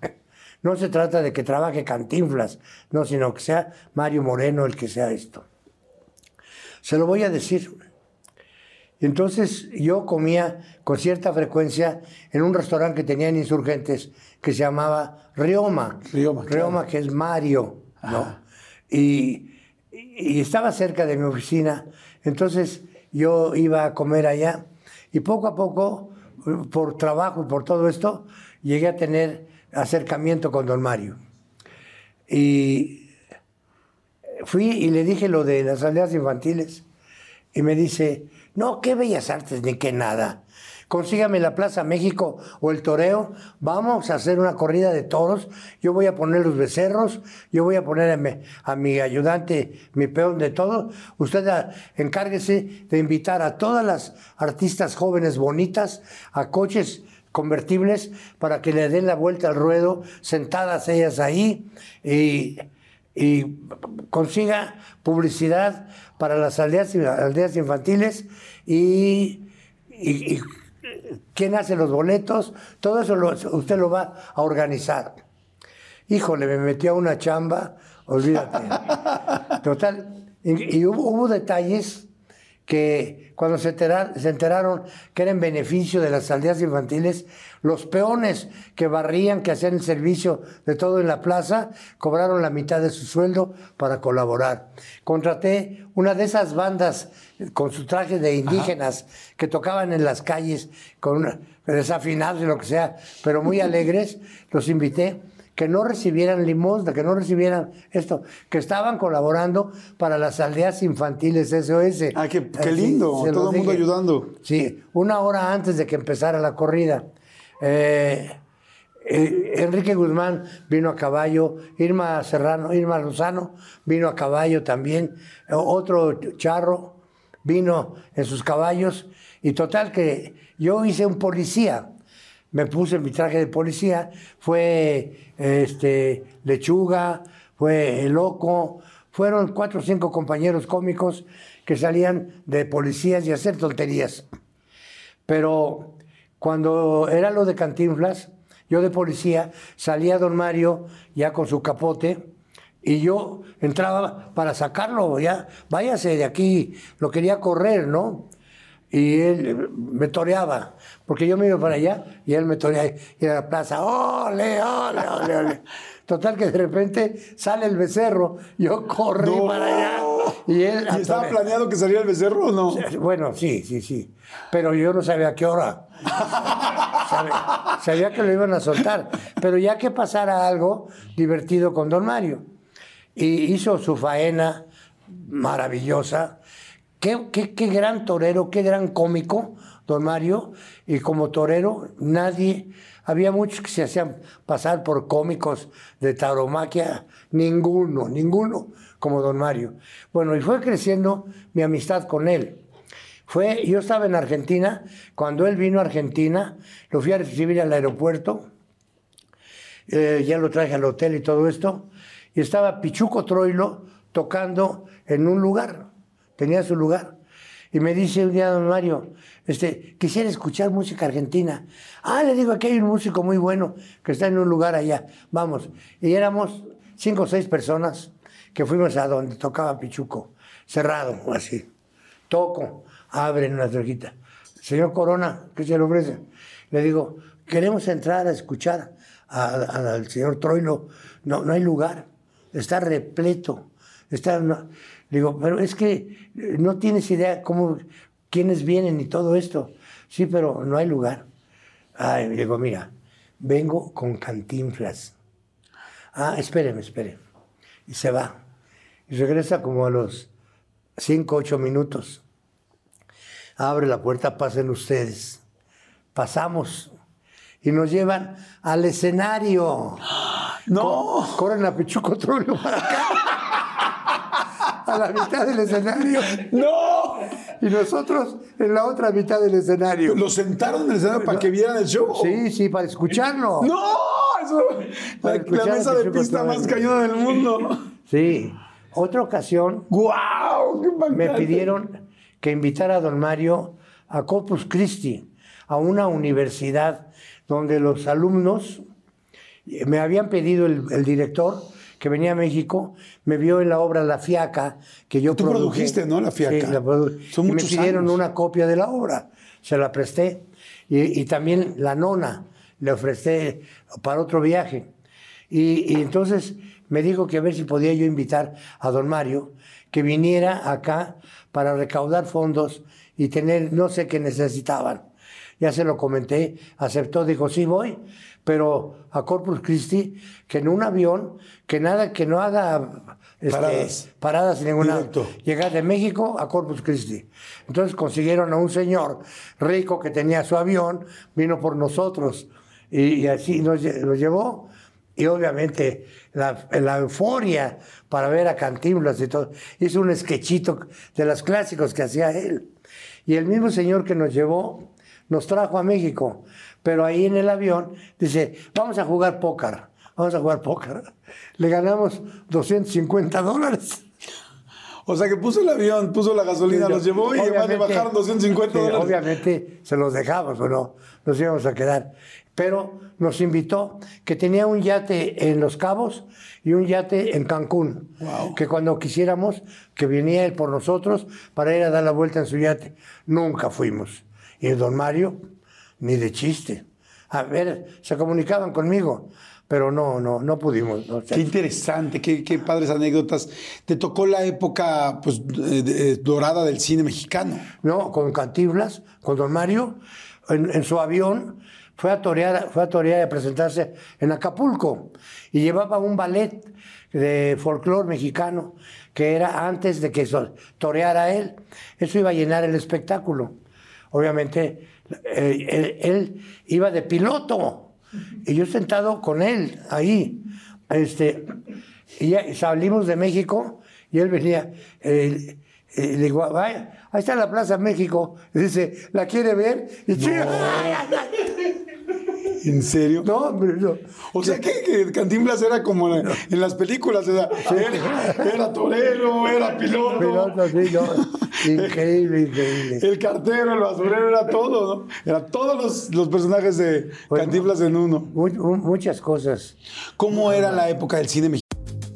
No se trata de que trabaje Cantinflas, no, sino que sea Mario Moreno el que sea esto. Se lo voy a decir. Entonces yo comía con cierta frecuencia en un restaurante que tenían insurgentes que se llamaba Rioma. Rioma, Rioma que es Mario, ¿no? Y, y estaba cerca de mi oficina. Entonces yo iba a comer allá y poco a poco, por trabajo y por todo esto, llegué a tener acercamiento con don Mario. Y fui y le dije lo de las aldeas infantiles y me dice, no, qué bellas artes ni qué nada. Consígame la Plaza México o el Toreo, vamos a hacer una corrida de toros, yo voy a poner los becerros, yo voy a poner a mi, a ayudante, mi peón de todo, usted encárguese de invitar a todas las artistas jóvenes bonitas a coches convertibles para que le den la vuelta al ruedo, sentadas ellas ahí, y, consiga publicidad para las aldeas, aldeas infantiles y, quién hace los boletos, todo eso usted lo va a organizar. Híjole, me metió a una chamba, olvídate. Total, y, hubo detalles que cuando se, enteraron que era en beneficio de las aldeas infantiles, los peones que barrían, que hacían el servicio de todo en la plaza, cobraron la mitad de su sueldo para colaborar. Contraté una de esas bandas con su traje de indígenas que tocaban en las calles, con desafinados y lo que sea, pero muy alegres, los invité que no recibieran limosna, que no recibieran esto, que estaban colaborando para las aldeas infantiles SOS. Ah, qué, lindo, todo el mundo ayudando. Sí, una hora antes de que empezara la corrida. Eh, eh, Enrique Guzmán vino a caballo, Irma Serrano, Irma Lozano vino a caballo también, otro charro vino en sus caballos, y total que yo hice un policía me puse mi traje de policía, fue este, Lechuga, fue El Loco, fueron cuatro o cinco compañeros cómicos que salían de policías y hacer tonterías. Pero cuando era lo de Cantinflas, yo de policía, salía don Mario ya con su capote y yo entraba para sacarlo, ya, váyase de aquí, lo quería correr, ¿no? Y él me toreaba, porque yo me iba para allá y él me toreaba y a la plaza, ole, ole, ole, ole. Total que de repente sale el becerro, yo corrí para allá. Y él. ¿Y estaba planeado que saliera el becerro o no? Bueno, sí, sí, sí. Pero yo no sabía a qué hora. sabía, sabía que lo iban a soltar. Pero ya que pasara algo divertido con Don Mario. Y hizo su faena maravillosa Qué, gran torero, qué gran cómico, don Mario. Y como torero, nadie, había muchos que se hacían pasar por cómicos de tauromaquia, ninguno, ninguno como don Mario. Bueno, y fue creciendo mi amistad con él. Fue, yo estaba en Argentina, cuando él vino a Argentina, lo fui a recibir al aeropuerto, eh, ya lo traje al hotel y todo esto, y estaba Pichuco Troilo tocando en un lugar, tenía su lugar. Y me dice un día don Mario, este, quisiera escuchar música argentina. Ah, le digo, aquí hay un músico muy bueno que está en un lugar allá, vamos. Y éramos cinco o seis personas que fuimos a donde tocaba Pichuco, cerrado, así. Toco, abren una trojita. Señor Corona, ¿qué se le ofrece? Le digo, queremos entrar a escuchar al señor Troilo. No, no hay lugar, está repleto. Está, digo, pero es que no tienes idea cómo, quiénes vienen y todo esto. Sí, pero no hay lugar. Ay, le digo, mira, vengo con cantinflas. Ah, espéreme, espéreme. Y se va. Y regresa como a los cinco, ocho minutos. Abre la puerta, pasen ustedes. Pasamos y nos llevan al escenario. No. corren a Pichuco Trullo para acá. A la mitad del escenario. ¡No! Y nosotros en la otra mitad del escenario. ¿Lo sentaron en el escenario para que vieran el show? Sí, sí, para escucharlo. ¡No! Eso, la, la mesa de pista más cañona del mundo. Sí. Otra ocasión. ¡Guau! ¡Qué me pidieron que invitara a don Mario a Corpus Christi, a una universidad donde los alumnos, me habían pedido el, director que venía a México, me vio en la obra La Fiaca, que yo Tú produjiste, ¿no? La Fiaca. Sí, la Son y me pidieron una copia de la obra, se la presté. Y, también la nona, le ofrecí para otro viaje. Y, y, entonces me dijo que a ver si podía yo invitar a don Mario que viniera acá para recaudar fondos y tener, no sé qué necesitaban ya se lo comenté, aceptó, dijo, sí voy, pero a Corpus Christi, que en un avión, que nada, que no haga este, paradas, paradas ninguna, llegar de México a Corpus Christi. Entonces consiguieron a un señor rico que tenía su avión, vino por nosotros y, así nos lo llevó. Y obviamente la, la, euforia para ver a Cantinflas y todo. Hizo un sketchito de los clásicos que hacía él. Y el mismo señor que nos llevó nos trajo a México. Pero ahí en el avión dice, vamos a jugar póker, vamos a jugar póker. Le ganamos 250 dólares. O sea que puso el avión, puso la gasolina, los llevó y le bajaron 250 dólares. Obviamente se los dejamos, o no, nos íbamos a quedar. Pero nos invitó, que tenía un yate en Los Cabos y un yate en Cancún. Que cuando quisiéramos, que venía él por nosotros para ir a dar la vuelta en su yate. Nunca fuimos. Y don Mario, ni de chiste. A ver, se comunicaban conmigo, pero no, no, no pudimos. Qué interesante, qué, qué, padres anécdotas. ¿Te tocó la época pues, dorada del cine mexicano? No, con Cantiblas, con don Mario, en, su avión, fue a torear, fue a torear y a presentarse en Acapulco y llevaba un ballet de folclore mexicano que era antes de que toreara él. Eso iba a llenar el espectáculo obviamente, eh, él, iba de piloto y yo sentado con él ahí. Este, y salimos de México y él venía, eh, eh, le digo, vaya, ahí está la Plaza México. Y dice, ¿la quiere ver? Y ¿En serio? No, hombre, no. O sea que, que Cantinflas era como en, las películas, o sea, era, torero, era piloto. Piloto, sí, no. Increíble, increíble. El cartero, el basurero, era todo, ¿no? Era todos los, los personajes de Cantinflas en uno. muchas cosas. ¿Cómo era la época del cine mexicano?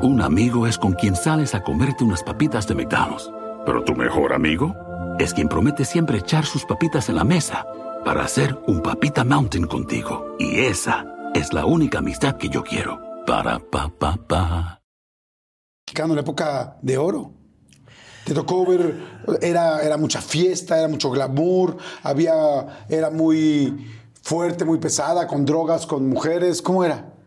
Un amigo es con quien sales a comerte unas papitas de McDonald's. Pero tu mejor amigo es quien promete siempre echar sus papitas en la mesa para hacer un papita mountain contigo. Y esa es la única amistad que yo quiero. Para pa pa pa. en la época de oro. Te tocó ver, era, era mucha fiesta, era mucho glamour, había, era muy fuerte, muy pesada, con drogas, con mujeres. ¿Cómo era?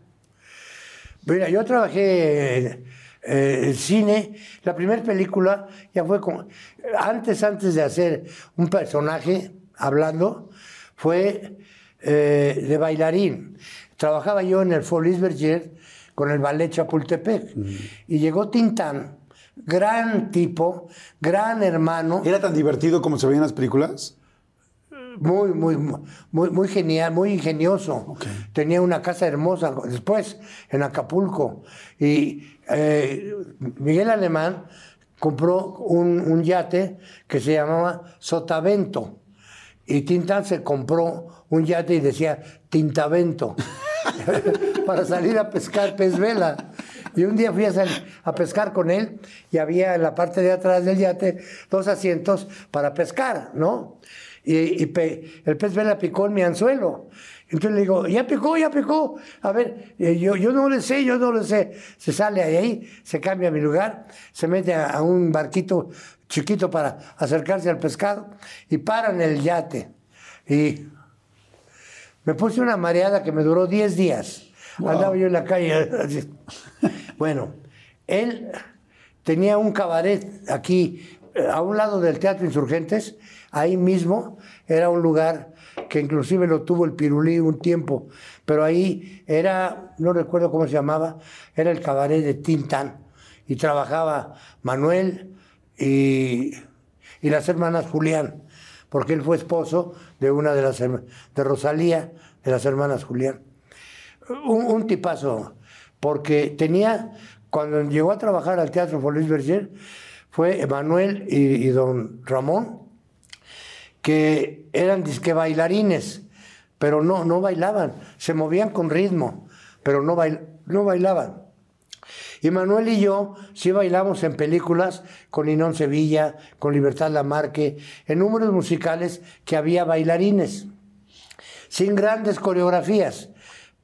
Mira, yo trabajé eh, el cine, la primera película ya fue como, antes, antes de hacer un personaje hablando, fue eh, de bailarín. Trabajaba yo en el Folies Berger con el ballet Chapultepec. Y llegó Tintán, gran tipo, gran hermano. ¿Era tan divertido como se veía en las películas? Muy, muy, muy, muy genial, muy ingenioso. Tenía una casa hermosa después en Acapulco. Y eh, Miguel Alemán compró un, un, yate que se llamaba Sotavento. Y Tintán se compró un yate y decía Tintavento para salir a pescar pez vela. Y un día fui a, a pescar con él y había en la parte de atrás del yate dos asientos para pescar, ¿no? Y, el pez vela picó en mi anzuelo. Entonces le digo, ya picó, ya picó. A ver, eh, yo, yo no le sé, yo no le sé. Se sale de ahí, se cambia a mi lugar, se mete a, un barquito chiquito para acercarse al pescado y para en el yate. Y me puse una mareada que me duró 10 días. Andaba yo en la calle. bueno, él tenía un cabaret aquí, eh, a un lado del Teatro Insurgentes, Ahí mismo era un lugar que inclusive lo tuvo el Pirulí un tiempo, pero ahí era, no recuerdo cómo se llamaba, era el cabaret de Tintán. Y trabajaba Manuel y, las hermanas Julián, porque él fue esposo de una de las de Rosalía, de las hermanas Julián. Un, tipazo, porque tenía, cuando llegó a trabajar al Teatro Luis Berger, fue Manuel y don Ramón, que eran disque bailarines, pero no, no bailaban, se movían con ritmo, pero no, no bailaban. Y Manuel y yo sí bailamos en películas con Inón Sevilla, con Libertad Lamarque, en números musicales que había bailarines, sin grandes coreografías,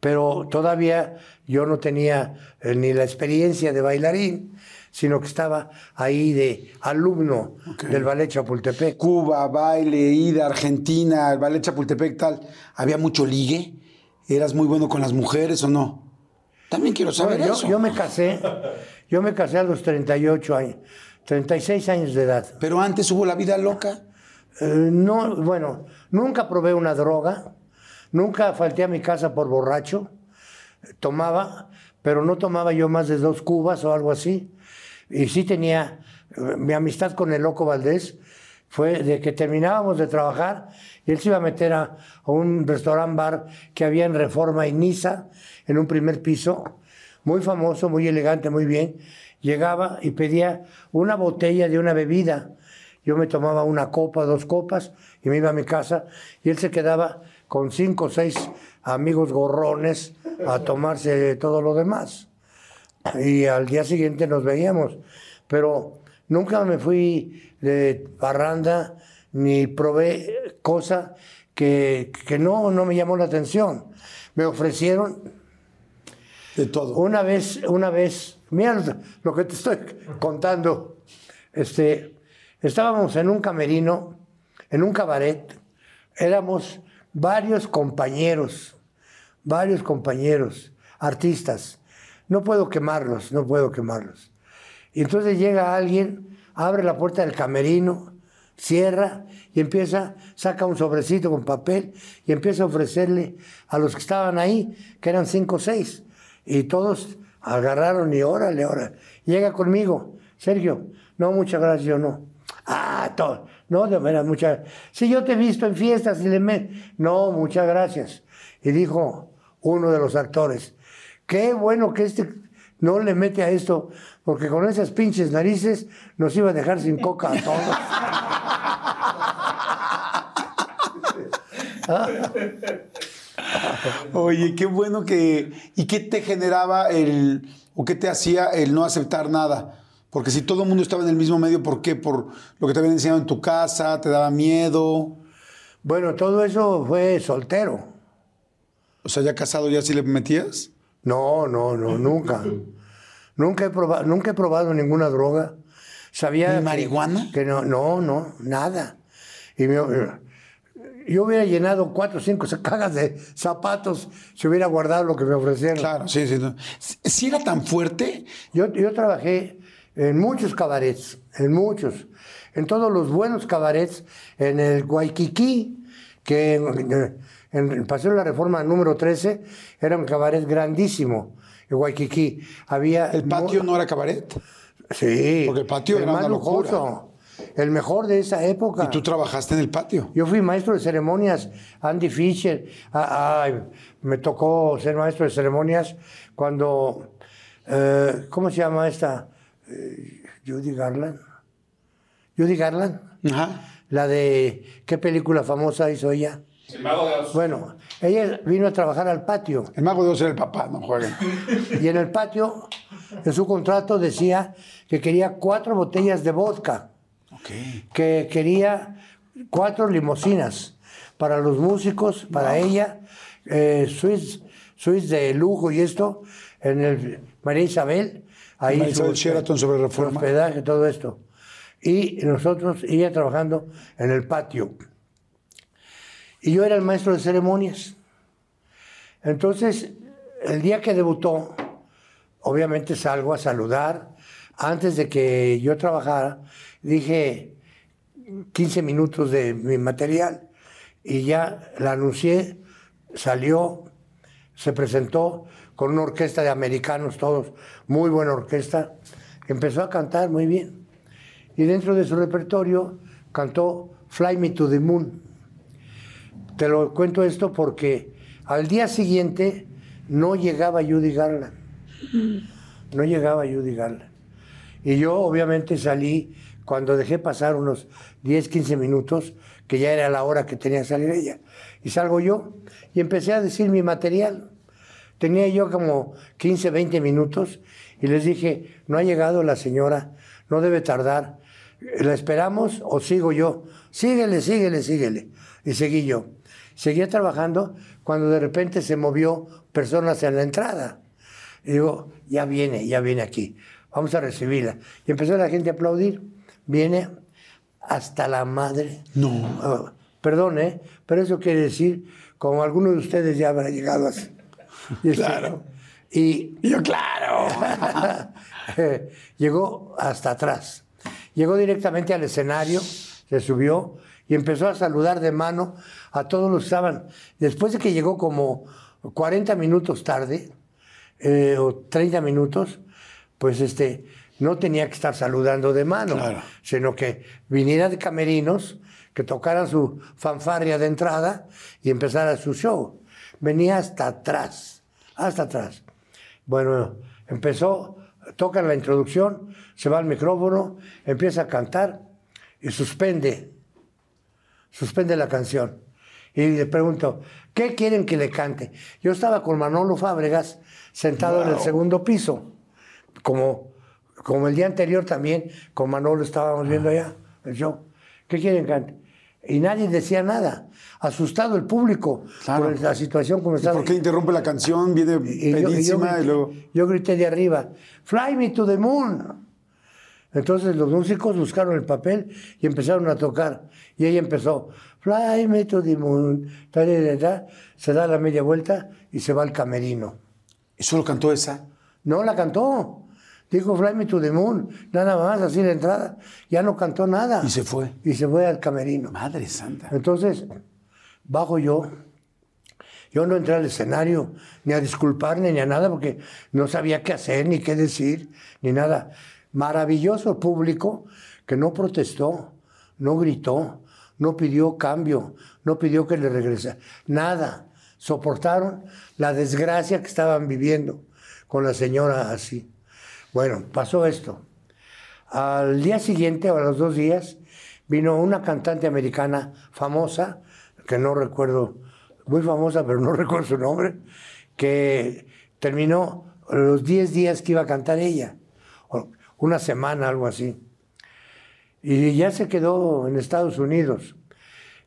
pero todavía yo no tenía eh, ni la experiencia de bailarín, sino que estaba ahí de alumno del Ballet Chapultepec. Cuba, baile, ida, Argentina, el Ballet Chapultepec, tal. ¿Había mucho ligue? ¿Eras muy bueno con las mujeres o no? También quiero saber yo, eso. Yo me casé, yo me casé a los 38 años, 36 años de edad. ¿Pero antes hubo la vida loca? Eh, no, bueno, nunca probé una droga, nunca falté a mi casa por borracho, tomaba, pero no tomaba yo más de dos cubas o algo así. Y sí tenía, mi amistad con el Loco Valdés fue de que terminábamos de trabajar y él se iba a meter a, un restaurant bar que había en Reforma y Niza, en un primer piso, muy famoso, muy elegante, muy bien. Llegaba y pedía una botella de una bebida. Yo me tomaba una copa, dos copas y me iba a mi casa y él se quedaba con cinco o seis amigos gorrones a tomarse todo lo demás y al día siguiente nos veíamos. Pero nunca me fui de barranda ni probé cosa que, no, no me llamó la atención. Me ofrecieron de todo. Una vez, una vez, mira lo que te estoy contando. Este, estábamos en un camerino, en un cabaret, éramos varios compañeros, varios compañeros, artistas, no puedo quemarlos, no puedo quemarlos. Y entonces llega alguien, abre la puerta del camerino, cierra y empieza, saca un sobrecito con papel y empieza a ofrecerle a los que estaban ahí, que eran cinco o seis. Y todos agarraron y órale, órale. Llega conmigo, Sergio, no, muchas gracias, yo no. Ah, todo. No, de veras, muchas Si yo te he visto en fiestas y le. No, muchas gracias. Y dijo uno de los actores, Qué bueno que este no le mete a esto, porque con esas pinches narices nos iba a dejar sin coca a todos. Oye, qué bueno que... ¿Y qué te generaba el... o qué te hacía el no aceptar nada? Porque si todo el mundo estaba en el mismo medio, ¿por qué? ¿Por lo que te habían enseñado en tu casa? ¿Te daba miedo? Bueno, todo eso fue soltero. O sea, ya casado, ¿ya sí le metías? No, no, no, nunca. nunca, he probado, nunca he probado ninguna droga. Sabía ¿Ni marihuana? Que, no, no, no, nada. Y yo hubiera llenado cuatro o cinco cajas de zapatos si hubiera guardado lo que me ofrecieron. Claro, sí, sí. no. ¿Sí era tan fuerte? Yo, yo trabajé en muchos cabarets, en muchos, en todos los buenos cabarets, en el Waikiki, que en, en el Paseo de la Reforma número 13 era un cabaret grandísimo, el Waikiki. Había ¿El patio no era cabaret? Sí. Porque el patio el era más una locura. lujoso, El mejor de esa época. Y tú trabajaste en el patio. Yo fui maestro de ceremonias, Andy Fisher. Ah, me tocó ser maestro de ceremonias cuando. eh, ¿Cómo se llama esta? Eh, Judy Garland. Judy Garland. Ajá. La de. ¿Qué película famosa hizo ella? El mago de Oz. Bueno, ella vino a trabajar al patio. El mago de Oz era el papá, no jueguen. Y en el patio, en su contrato decía que quería cuatro botellas de vodka. Ok. que quería cuatro limusinas para los músicos, para ella, eh, suites, suites de lujo y esto, en el María Isabel, ahí María Isabel su- Sheraton sobre Reforma. hospedaje, todo esto. Y nosotros, ella trabajando en el patio. Y yo era el maestro de ceremonias. Entonces, el día que debutó, obviamente salgo a saludar. Antes de que yo trabajara, dije 15 minutos de mi material y ya la anuncié, salió, se presentó con una orquesta de americanos todos, muy buena orquesta, empezó a cantar muy bien. Y dentro de su repertorio cantó Fly Me to the Moon. Te lo cuento esto porque al día siguiente no llegaba Judy Garland. No llegaba Judy Garland. Y yo obviamente salí cuando dejé pasar unos 10, 15 minutos, que ya era la hora que tenía que salir ella. Y salgo yo y empecé a decir mi material. Tenía yo como 15, 20 minutos y les dije, no ha llegado la señora, no debe tardar. ¿La esperamos o sigo yo? Síguele, síguele, síguele. Y seguí yo. Seguía trabajando cuando de repente se movió personas en la entrada. Y digo, ya viene, ya viene aquí. Vamos a recibirla. Y empezó la gente a aplaudir. Viene hasta la madre. No. Ah, perdón, ¿eh? Pero eso quiere decir, como alguno de ustedes ya habrá llegado este, Claro. Y Y yo, claro. eh, llegó hasta atrás. Llegó directamente al escenario, se subió y empezó a saludar de mano a todos los que estaban. Después de que llegó como 40 minutos tarde, eh, o 30 minutos, pues este, no tenía que estar saludando de mano, Claro. sino que viniera de camerinos, que tocaran su fanfarria de entrada y empezara su show. Venía hasta atrás, hasta atrás. Bueno, empezó, toca la introducción, se va al micrófono, empieza a cantar y suspende, suspende la canción. Y le pregunto, ¿qué quieren que le cante? Yo estaba con Manolo Fábregas sentado en el segundo piso, como, como el día anterior también, con Manolo estábamos viendo allá el show. ¿Qué quieren que cante? Y nadie decía nada. Asustado el público Claro. por la situación como estaba. ¿Por qué interrumpe la canción? Viene Y yo- y yo, pedísima y, luego. yo grité de arriba, Fly me to the moon. Entonces los músicos buscaron el papel y empezaron a tocar. Y ella empezó, Fly me to the moon. Se da la media vuelta y se va al camerino. ¿Y solo cantó esa? No la cantó. Dijo Fly me to the moon. Nada más, así la entrada. Ya no cantó nada. Y se fue. Y se fue al camerino. Madre santa. Entonces, bajo yo. Yo no entré al escenario ni a disculparme ni a nada porque no sabía qué hacer, ni qué decir, ni nada. Maravilloso público que no protestó, no gritó, no pidió cambio, no pidió que le regresara. Nada. Soportaron la desgracia que estaban viviendo con la señora así. Bueno, pasó esto. Al día siguiente, o a los dos días, vino una cantante americana famosa, que no recuerdo, muy famosa, pero no recuerdo su nombre, que terminó los 10 días que iba a cantar ella, una semana, algo así. Y ya se quedó en Estados Unidos,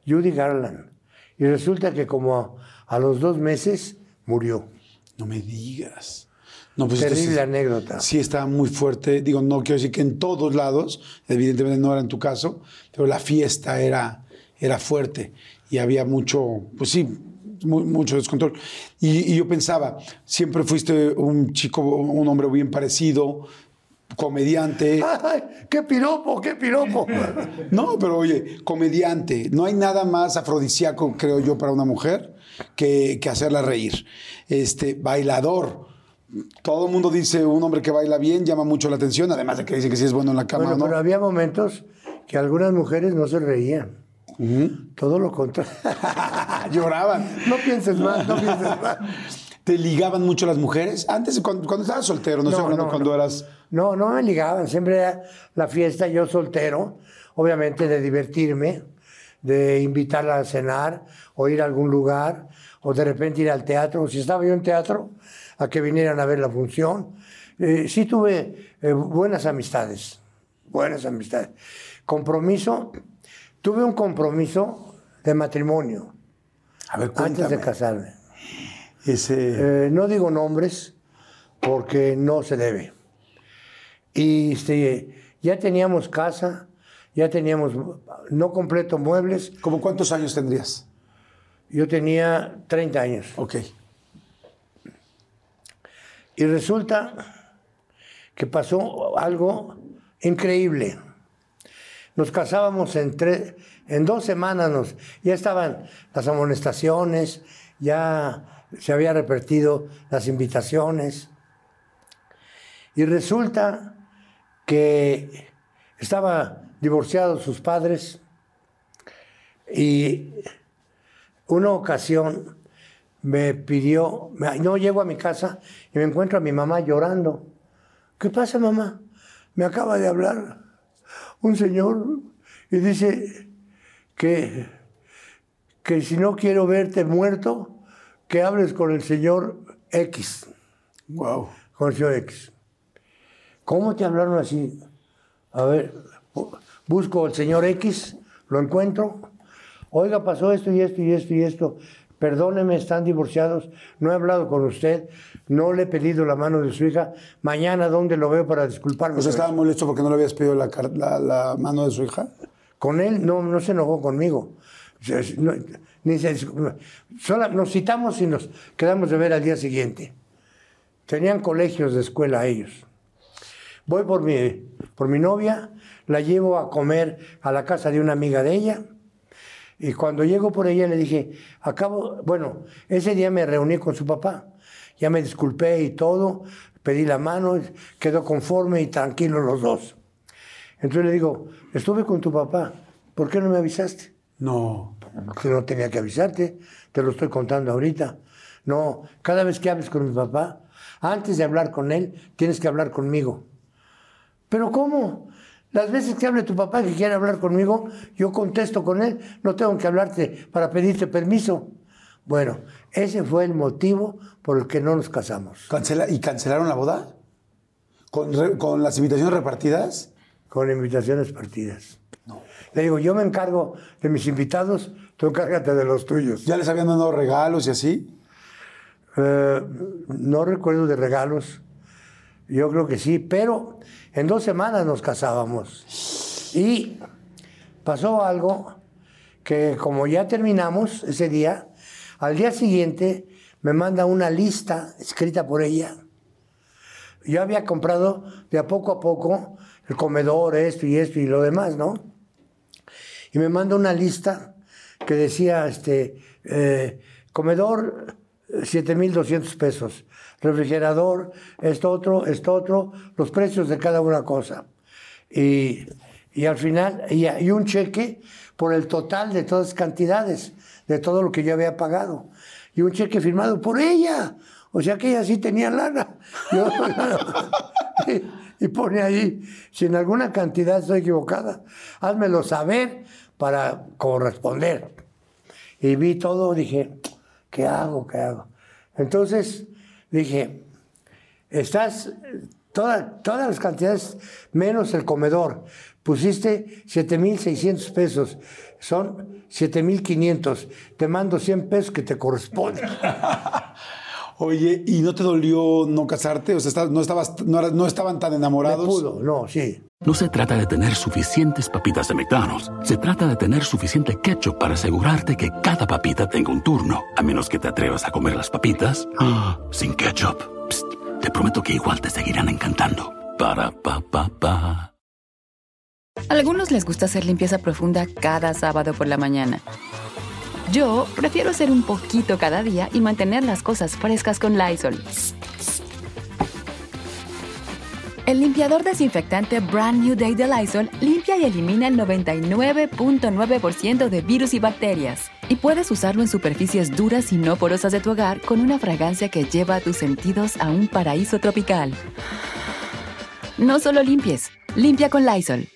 Judy Garland. Y resulta que como a, los dos meses murió. No me digas. No, pues Terrible entonces, anécdota. Sí, está muy fuerte. Digo, no quiero decir que en todos lados, evidentemente no era en tu caso, pero la fiesta era, era fuerte. y había mucho, pues sí, mu- mucho descontrol. Y, y yo pensaba, siempre fuiste un chico, un hombre bien parecido, comediante. ¡Ay, qué piropo, qué piropo! No, pero oye, comediante. No hay nada más afrodisíaco, creo yo, para una mujer que, que hacerla reír. Este, bailador. Todo el mundo dice un hombre que baila bien llama mucho la atención, además de que dice que sí es bueno en la cama, Bueno, ¿no? pero había momentos que algunas mujeres no se reían. Todo lo contrario. Lloraban. no pienses más, no pienses más. ¿Te ligaban mucho las mujeres? Antes, cuando, cuando estabas soltero, no, hablando cuando no. eras. No, no me ligaban, siempre era la fiesta, yo soltero, obviamente de divertirme, de invitarla a cenar o ir a algún lugar, o de repente ir al teatro, o si estaba yo en teatro, a que vinieran a ver la función. Eh, sí tuve eh, buenas amistades, buenas amistades. Compromiso, tuve un compromiso de matrimonio A ver, antes de casarme. Ese. Eh, no digo nombres porque no se debe. Y este, ya teníamos casa, ya teníamos no completo muebles. ¿Cómo cuántos años tendrías? Yo tenía 30 años. Ok. Y resulta que pasó algo increíble. Nos casábamos en, tres, en dos semanas, nos, ya estaban las amonestaciones, ya se había repartido las invitaciones. Y resulta que estaba divorciado sus padres y una ocasión me pidió, no llego a mi casa y me encuentro a mi mamá llorando. ¿Qué pasa, mamá? Me acaba de hablar un señor y dice que, que si no quiero verte muerto, que hables con el señor X, Wow. con el señor X. ¿Cómo te hablaron así? A ver, bu- busco al señor X, lo encuentro. Oiga, pasó esto y esto y esto y esto. Perdóneme, están divorciados. No he hablado con usted. No le he pedido la mano de su hija. Mañana, ¿dónde lo veo para disculparme? Sea, estaba molesto porque no le habías pedido la, la, la mano de su hija. Con él no, no se enojó conmigo. Ni sola- nos citamos y nos quedamos de ver al día siguiente. Tenían colegios de escuela ellos. Voy por mi, por mi novia, la llevo a comer a la casa de una amiga de ella. Y cuando llego por ella le dije, acabo, bueno, ese día me reuní con su papá. Ya me disculpé y todo, pedí la mano, quedó conforme y tranquilo los dos. Entonces le digo, estuve con tu papá, ¿por qué no me avisaste? No. Que no tenía que avisarte, te lo estoy contando ahorita. No, cada vez que hables con mi papá, antes de hablar con él, tienes que hablar conmigo. ¿Pero cómo? Las veces que hable tu papá que quiere hablar conmigo, yo contesto con él, no tengo que hablarte para pedirte permiso. Bueno, ese fue el motivo por el que no nos casamos. Cancela- ¿Y cancelaron la boda? ¿Con, con las invitaciones repartidas? Con invitaciones partidas. Le digo, yo me encargo de mis invitados, tú encárgate de los tuyos. ¿Ya les habían dado regalos y así? Eh, no recuerdo de regalos. Yo creo que sí, pero en dos semanas nos casábamos. Y pasó algo que como ya terminamos ese día, al día siguiente me manda una lista escrita por ella. Yo había comprado de a poco a poco el comedor, esto y esto y lo demás, ¿no? Y me manda una lista que decía, este, eh, comedor, eh, 7.200 pesos. Refrigerador, esto otro, esto otro, los precios de cada una cosa. Y, y al final, y, y un cheque por el total de todas las cantidades, de todo lo que yo había pagado. Y un cheque firmado por ella. O sea que ella sí tenía lana. Y, y pone ahí, si alguna cantidad estoy equivocada, házmelo saber para corresponder. Y vi todo, dije, ¿qué hago? ¿Qué hago? Entonces dije, estás, toda- todas las cantidades menos el comedor. Pusiste 7.600 pesos, son 7.500. Te mando 100 pesos que te corresponden. Oye, ¿y no te dolió no casarte? O sea, no, estabas, no, no estaban tan Me enamorados. pudo, no, sí. No se trata de tener suficientes papitas de McDonald's. Se trata de tener suficiente ketchup para asegurarte que cada papita tenga un turno. A menos que te atrevas a comer las papitas ah, sin ketchup. Psst, te prometo que igual te seguirán encantando. Para pa pa pa. Algunos les gusta hacer limpieza profunda cada sábado por la mañana. Yo prefiero hacer un poquito cada día y mantener las cosas frescas con Lysol. El limpiador desinfectante Brand New Day de Lysol limpia y elimina el 99.9% de virus y bacterias. Y puedes usarlo en superficies duras y no porosas de tu hogar con una fragancia que lleva a tus sentidos a un paraíso tropical. No solo limpies, limpia con Lysol.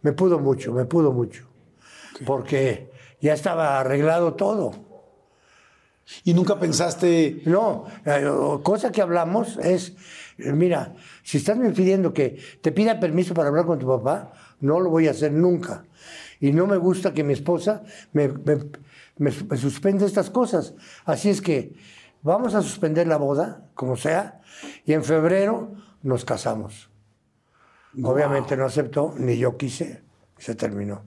Me pudo mucho, me pudo mucho. Porque ya estaba arreglado todo. ¿Y nunca pensaste...? No, eh, cosa que hablamos es, mira, si estás me pidiendo que te pida permiso para hablar con tu papá, no lo voy a hacer nunca. Y no me gusta que mi esposa me, me, me suspenda estas cosas. Así es que vamos a suspender la boda, como sea, y en febrero nos casamos. Obviamente no aceptó, ni yo quise, se terminó.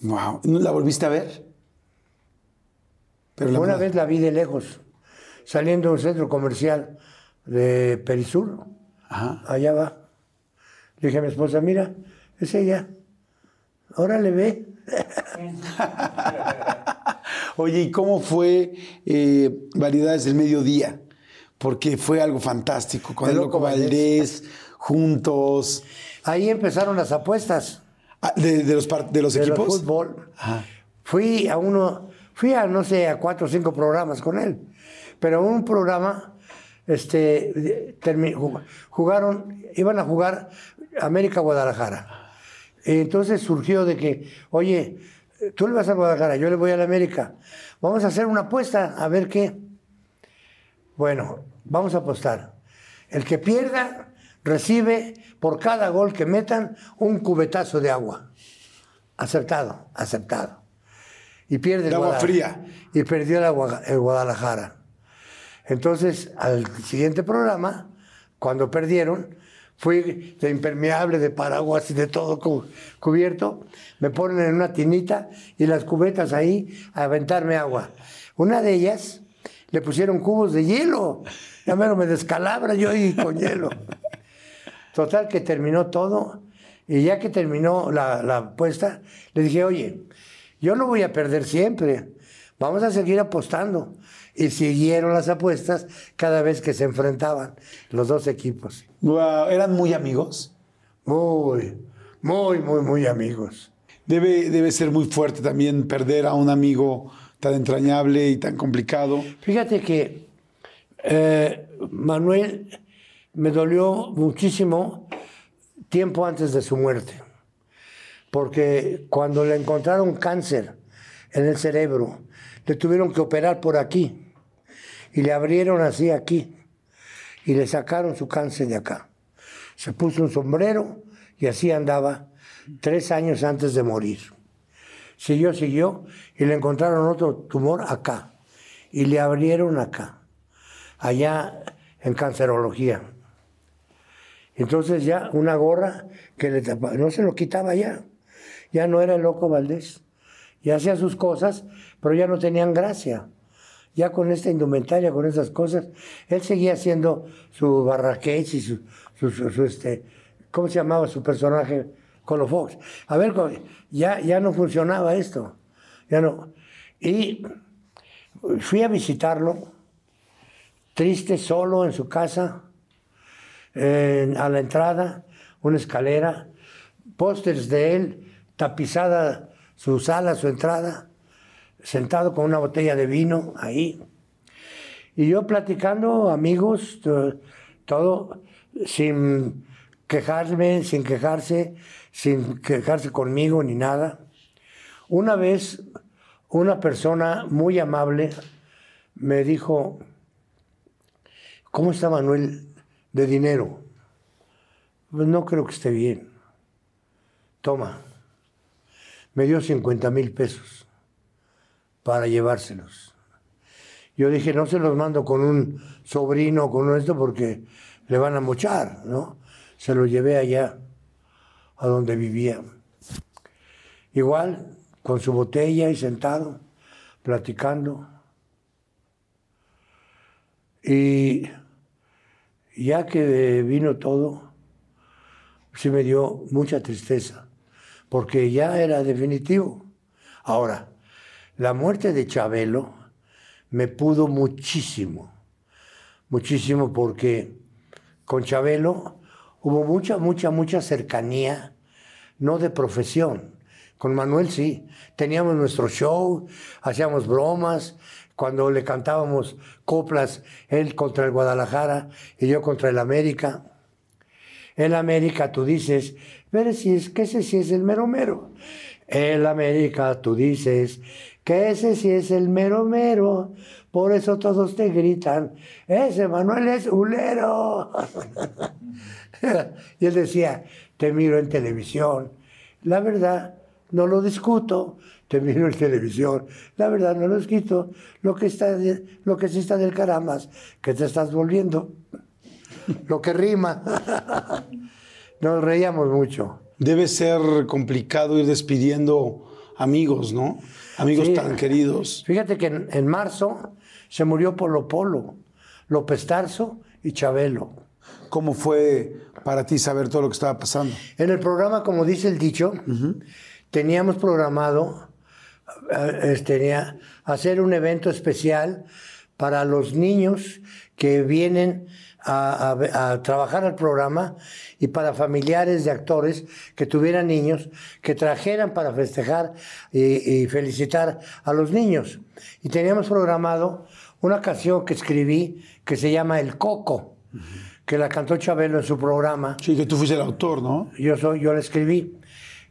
Wow. ¿La volviste a ver? Pero Una vez la vi de lejos, saliendo de un centro comercial de Perisur. Allá va. Le dije a mi esposa, mira, es ella. Ahora le ve. Oye, ¿y cómo fue eh, Variedades del Mediodía? Porque fue algo fantástico, con el Loco Valdés, juntos. Ahí empezaron las apuestas. Ah, de, los, de los equipos? fútbol. Fui a uno, fui a, no sé, a cuatro o cinco programas con él. Pero un programa, este, jugaron, iban a jugar América Guadalajara. entonces surgió de que, oye, tú le vas a Guadalajara, yo le voy a la América. Vamos a hacer una apuesta, a ver qué. Bueno, vamos a apostar. El que pierda recibe por cada gol que metan un cubetazo de agua. Acertado, aceptado. Y pierde el agua fría. Y perdió el, Guadalajara. Entonces, al siguiente programa, cuando perdieron, fui de impermeable, de paraguas y de todo cubierto. Me ponen en una tinita y las cubetas ahí a aventarme agua. Una de ellas le pusieron cubos de hielo. Ya menos me descalabra yo y con hielo. Total que terminó todo y ya que terminó la, apuesta, le dije, oye, yo no voy a perder siempre, vamos a seguir apostando. Y siguieron las apuestas cada vez que se enfrentaban los dos equipos. ¿Eran muy amigos? Muy, muy, muy, muy amigos. Debe, debe ser muy fuerte también perder a un amigo tan entrañable y tan complicado. Fíjate que eh, Manuel me dolió muchísimo tiempo antes de su muerte, porque cuando le encontraron cáncer en el cerebro, le tuvieron que operar por aquí y le abrieron así aquí y le sacaron su cáncer de acá. Se puso un sombrero y así andaba tres años antes de morir. Siguió, siguió y le encontraron otro tumor acá y le abrieron acá, allá en cancerología. Entonces ya una gorra que le tapaba, no se lo quitaba ya. Ya no era el loco Valdés. Ya hacía sus cosas, pero ya no tenían gracia. Ya con esta indumentaria, con esas cosas, él seguía haciendo su barraqués y su, su, este, ¿cómo se llamaba su personaje? Colo Fox. A ver, ya, ya no funcionaba esto. Ya no. Y fui a visitarlo, triste, solo en su casa, a la entrada, una escalera, pósters de él, tapizada su sala, su entrada, sentado con una botella de vino ahí. Y yo platicando, amigos, todo, sin quejarme, sin quejarse, sin quejarse conmigo ni nada. Una vez, una persona muy amable me dijo, ¿cómo está Manuel? de dinero. Pues no creo que esté bien. Toma. Me dio 50 mil pesos para llevárselos. Yo dije, no se los mando con un sobrino, con esto, porque le van a mochar, ¿no? se lo llevé allá, a donde vivía. Igual, con su botella y sentado, platicando. Y ya que vino todo, sí me dio mucha tristeza, porque ya era definitivo. Ahora, la muerte de Chabelo me pudo muchísimo, muchísimo porque con Chabelo hubo mucha, mucha, mucha cercanía, no de profesión. Con Manuel sí, teníamos nuestro show, hacíamos bromas, cuando le cantábamos coplas, él contra el Guadalajara y yo contra el América. El América, tú dices, pero si es que ese es el mero mero. El América, tú dices, que ese sí es el mero mero. Por eso todos te gritan, ese Manuel es hulero. y él decía, te miro en televisión. La verdad, no lo discuto, te miro en televisión. La verdad, no lo discuto. Lo que, está lo que sí está del caramas, que te estás volviendo. Lo que rima. Nos reíamos mucho. Debe ser complicado ir despidiendo amigos, ¿no? Amigos Sí. tan queridos. Fíjate que en, en marzo se murió Polo Polo, López Tarso y Chabelo. ¿Cómo fue para ti saber todo lo que estaba pasando? En el programa, como dice el dicho, teníamos programado eh, tenía, hacer un evento especial para los niños que vienen a, a- a trabajar al programa y para familiares de actores que tuvieran niños que trajeran para festejar y, y felicitar a los niños. Y teníamos programado una canción que escribí que se llama El Coco, que la cantó Chabelo en su programa Sí, que tú fuiste el autor, ¿no? yo soy, yo la escribí.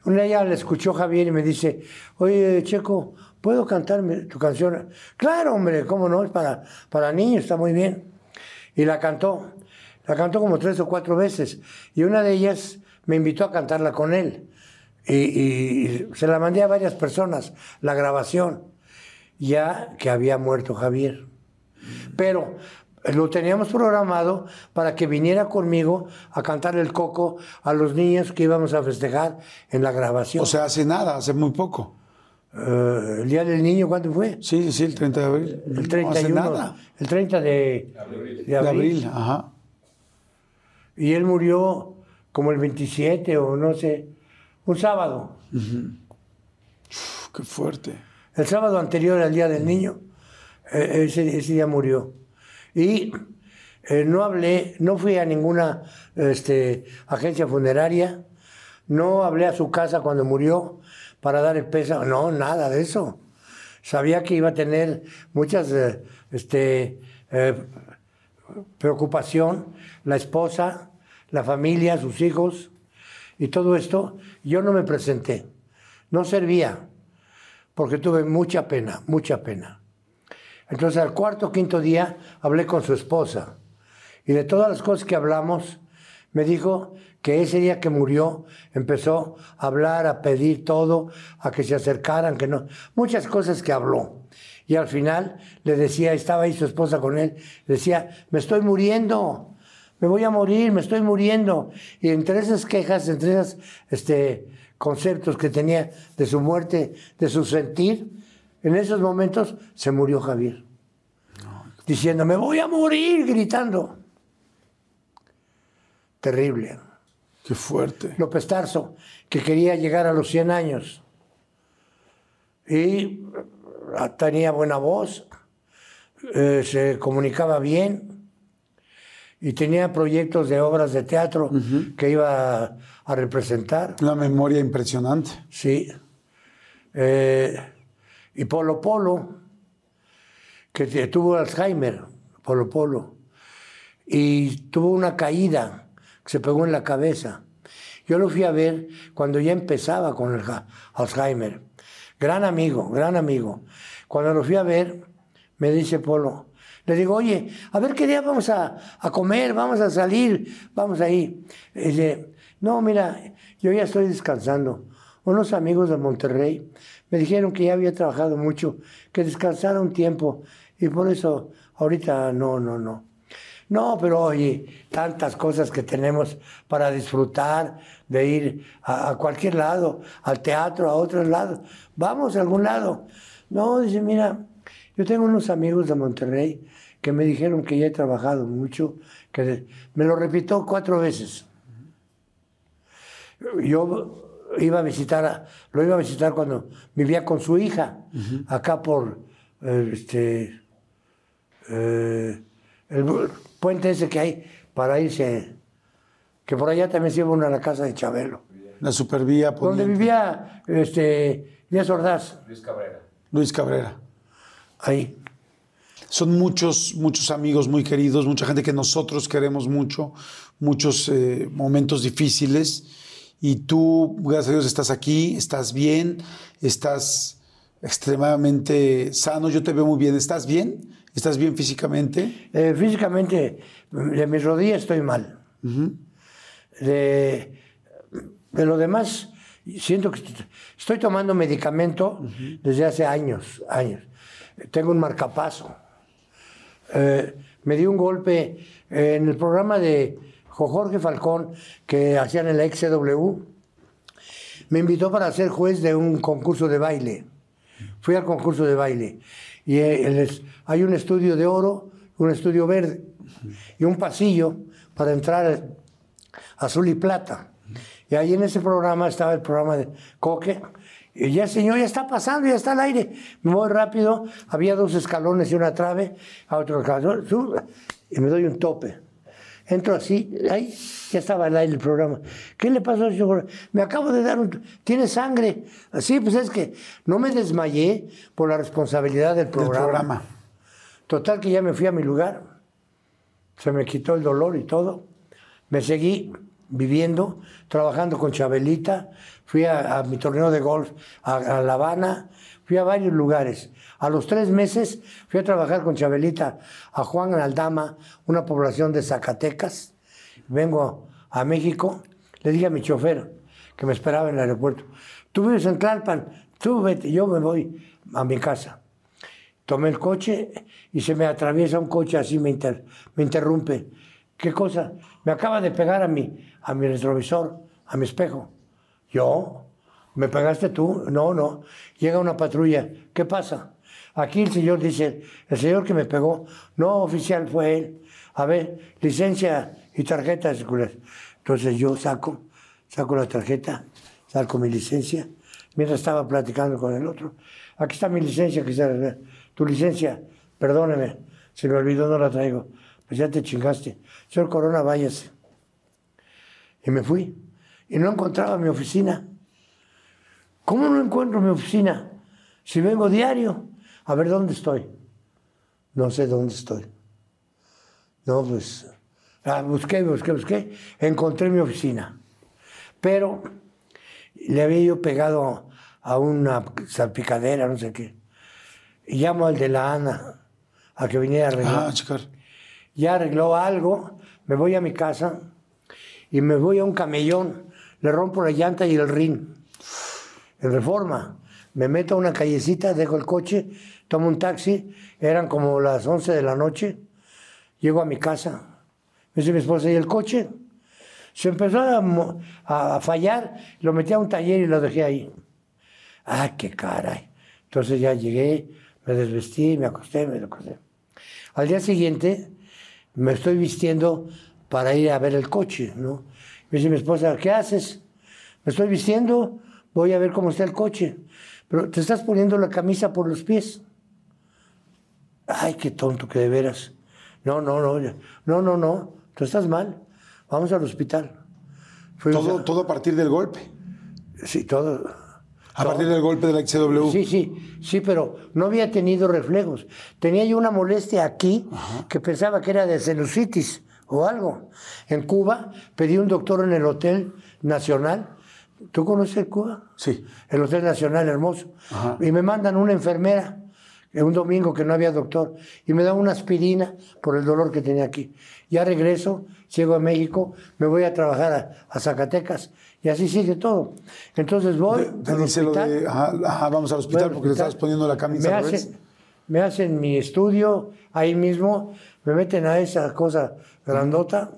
Un día le escuchó Javier y me dice, oye, Checo, ¿puedo cantarme tu canción? Claro, hombre, ¿cómo no? Es para, para niños, está muy bien. Y la cantó. La cantó como tres o cuatro veces. Y una de ellas me invitó a cantarla con él. Y, y se la mandé a varias personas, la grabación, ya que había muerto Javier. Pero lo teníamos programado para que viniera conmigo a cantar el coco a los niños que íbamos a festejar en la grabación. O sea, hace nada, hace muy poco. Eh, el Día del Niño, ¿cuándo fue? Sí, sí, el 30 de abril. El No hace 31. nada. El 30 de, de abril. De abril, ajá. Y él murió como el 27 o no sé, un sábado. Uf, qué fuerte. El sábado anterior al Día del Niño, eh, ese, ese día murió. Y eh, no hablé, no fui a ninguna este, agencia funeraria, no hablé a su casa cuando murió para dar el pésame, no, nada de eso. Sabía que iba a tener muchas eh, este, eh, preocupación, la esposa, la familia, sus hijos y todo esto. Yo no me presenté, no servía porque tuve mucha pena, mucha pena. Entonces al cuarto o quinto día hablé con su esposa y de todas las cosas que hablamos, me dijo que ese día que murió empezó a hablar, a pedir todo, a que se acercaran, que no, muchas cosas que habló. Y al final le decía, estaba ahí su esposa con él, le decía, me estoy muriendo, me voy a morir, me estoy muriendo. Y entre esas quejas, entre esos este, conceptos que tenía de su muerte, de su sentir, en esos momentos se murió Javier. Diciendo, me voy a morir, gritando. Terrible. Qué fuerte. López Tarso, que quería llegar a los 100 años. Y tenía buena voz, eh, se comunicaba bien y tenía proyectos de obras de teatro que iba a, a representar. Una memoria impresionante. Sí. Eh, y Polo Polo, que tuvo Alzheimer, Polo Polo, y tuvo una caída que se pegó en la cabeza. Yo lo fui a ver cuando ya empezaba con el Alzheimer. Gran amigo, gran amigo. Cuando lo fui a ver, me dice Polo, le digo, oye, a ver qué día vamos a, a comer, vamos a salir, vamos ahí. Y dice, no, mira, yo ya estoy descansando. Unos amigos de Monterrey me dijeron que ya había trabajado mucho, que descansara un tiempo y por eso ahorita no, no, no. No, pero oye, tantas cosas que tenemos para disfrutar, de ir a, a cualquier lado, al teatro, a otros lados. Vamos a algún lado. No, dice, mira, yo tengo unos amigos de Monterrey que me dijeron que ya he trabajado mucho, que me lo repito cuatro veces. Yo iba a visitar, a- lo iba a visitar cuando vivía con su hija, acá por eh, este, eh, el puente ese que hay para irse, que por allá también se iba uno a la casa de Chabelo, La supervía donde poniente. vivía este, Díaz Ordaz, Luis Cabrera. Ahí. Son muchos, muchos amigos muy queridos, mucha gente que nosotros queremos mucho, muchos eh, momentos difíciles. Y tú, gracias a Dios, estás aquí, estás bien, estás extremadamente sano. Yo te veo muy bien. ¿Estás bien? ¿Estás bien físicamente? Eh, físicamente, de mis rodillas estoy mal. de, de lo demás, siento que est- estoy tomando medicamento desde hace años, años. Tengo un marcapaso. Eh, me di un golpe eh, en el programa de Jo- Jorge Falcón que hacían en la XW. Me invitó para ser juez de un concurso de baile. Fui al concurso de baile. Y eh, hay un estudio de oro, un estudio verde y un pasillo para entrar azul y plata. Y ahí en ese programa estaba el programa de Coque. Y ya, señor, ya está pasando, ya está al aire. Me voy rápido. Había dos escalones y una trave. A otro escalón. Y me doy un tope. Entro así. Ahí ya estaba al aire el programa. ¿Qué le pasó, señor? Me acabo de dar un... ¿Tiene sangre? Así, pues es que no me desmayé por la responsabilidad del Del programa. programa. Total que ya me fui a mi lugar, se me quitó el dolor y todo. Me seguí viviendo, trabajando con Chabelita, fui a, a mi torneo de golf a, a La Habana, fui a varios lugares. A los tres meses fui a trabajar con Chabelita a Juan Aldama, una población de Zacatecas. Vengo a México, le dije a mi chofer que me esperaba en el aeropuerto, tú vives en Tlalpan, tú vete, yo me voy a mi casa. Tomé el coche y se me atraviesa un coche así, me, inter- me interrumpe. ¿Qué cosa? Me acaba de pegar a mi, a mi retrovisor, a mi espejo. ¿Yo? ¿Me pegaste tú? No, no. Llega una patrulla. ¿Qué pasa? Aquí el señor dice, el señor que me pegó, no oficial fue él. A ver, licencia y tarjeta de. Entonces yo saco, saco la tarjeta, saco mi licencia, mientras estaba platicando con el otro. Aquí está mi licencia, que está, tu licencia, perdóneme, se me olvidó, no la traigo. Pues ya te chingaste. Señor Corona, váyase. Y me fui. Y no encontraba mi oficina. ¿Cómo no encuentro mi oficina? Si vengo diario, a ver dónde estoy. No sé dónde estoy. No, pues, ah, busqué, busqué, busqué, encontré mi oficina. Pero le había yo pegado a una salpicadera, no sé qué. Y llamo al de la ANA a que viniera a arreglar. Ah, checar. Ya arregló algo, me voy a mi casa y me voy a un camellón, le rompo la llanta y el rin. En reforma, me meto a una callecita, dejo el coche, tomo un taxi, eran como las 11 de la noche, llego a mi casa, me dice mi esposa, ¿y el coche? Se empezó a, a fallar, lo metí a un taller y lo dejé ahí. Ah, qué caray. Entonces ya llegué, me desvestí, me acosté, me acosté. Al día siguiente me estoy vistiendo para ir a ver el coche, ¿no? Me dice mi esposa, ¿qué haces? Me estoy vistiendo, voy a ver cómo está el coche. Pero te estás poniendo la camisa por los pies. Ay, qué tonto que de veras. No, no, no, no, no, no, tú estás mal. Vamos al hospital. Fuimos Todo, a- todo a partir del golpe. Sí, todo. A partir del golpe de la XW. Sí, sí, sí, pero no había tenido reflejos. Tenía yo una molestia aquí que pensaba que era de celulitis o algo. En Cuba pedí un doctor en el Hotel Nacional. ¿Tú conoces Cuba? Sí. El Hotel Nacional hermoso. Ajá. Y me mandan una enfermera, eh, un domingo que no había doctor, y me da una aspirina por el dolor que tenía aquí. Ya regreso, llego a México, me voy a trabajar a, a Zacatecas, y así sigue todo. Entonces voy Te al hospital. de, ajá, ajá, vamos al hospital porque le hospital. estabas poniendo la camisa me al hace, revés. me hacen mi estudio ahí mismo, me meten a esa cosa grandota.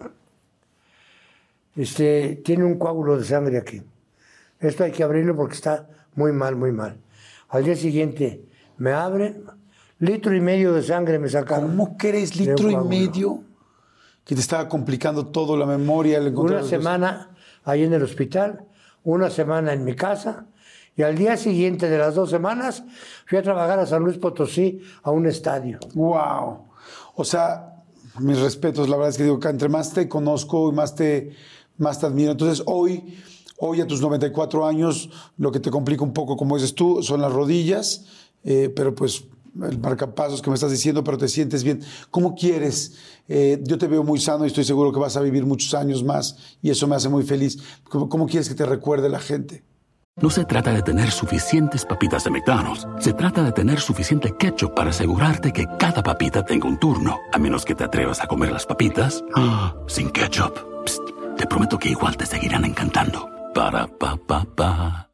Este, tiene un coágulo de sangre aquí. Esto hay que abrirlo porque está muy mal, muy mal. Al día siguiente me abren, litro y medio de sangre me sacaron. ¿Cómo crees litro y medio? Que te estaba complicando todo la memoria, el Una semana ahí en el hospital, una semana en mi casa, y al día siguiente de las dos semanas fui a trabajar a San Luis Potosí a un estadio. Wow. O sea, mis respetos, la verdad es que digo que entre más te conozco y más te, más te admiro. Entonces, hoy, hoy a tus 94 años, lo que te complica un poco, como dices tú, son las rodillas, eh, pero pues el marcapasos que me estás diciendo, pero te sientes bien. ¿Cómo quieres? Eh, yo te veo muy sano y estoy seguro que vas a vivir muchos años más y eso me hace muy feliz. ¿Cómo, cómo quieres que te recuerde la gente? No se trata de tener suficientes papitas de McDonald's. Se trata de tener suficiente ketchup para asegurarte que cada papita tenga un turno. A menos que te atrevas a comer las papitas ah, sin ketchup. Psst, te prometo que igual te seguirán encantando. Para pa pa pa.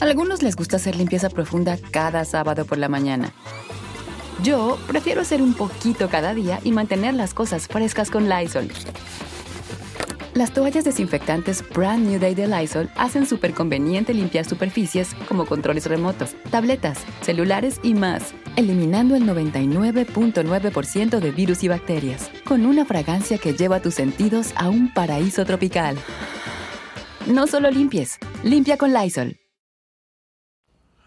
Algunos les gusta hacer limpieza profunda cada sábado por la mañana. Yo prefiero hacer un poquito cada día y mantener las cosas frescas con Lysol. Las toallas desinfectantes Brand New Day de Lysol hacen súper conveniente limpiar superficies como controles remotos, tabletas, celulares y más, eliminando el 99.9% de virus y bacterias, con una fragancia que lleva tus sentidos a un paraíso tropical. No solo limpies, limpia con Lysol.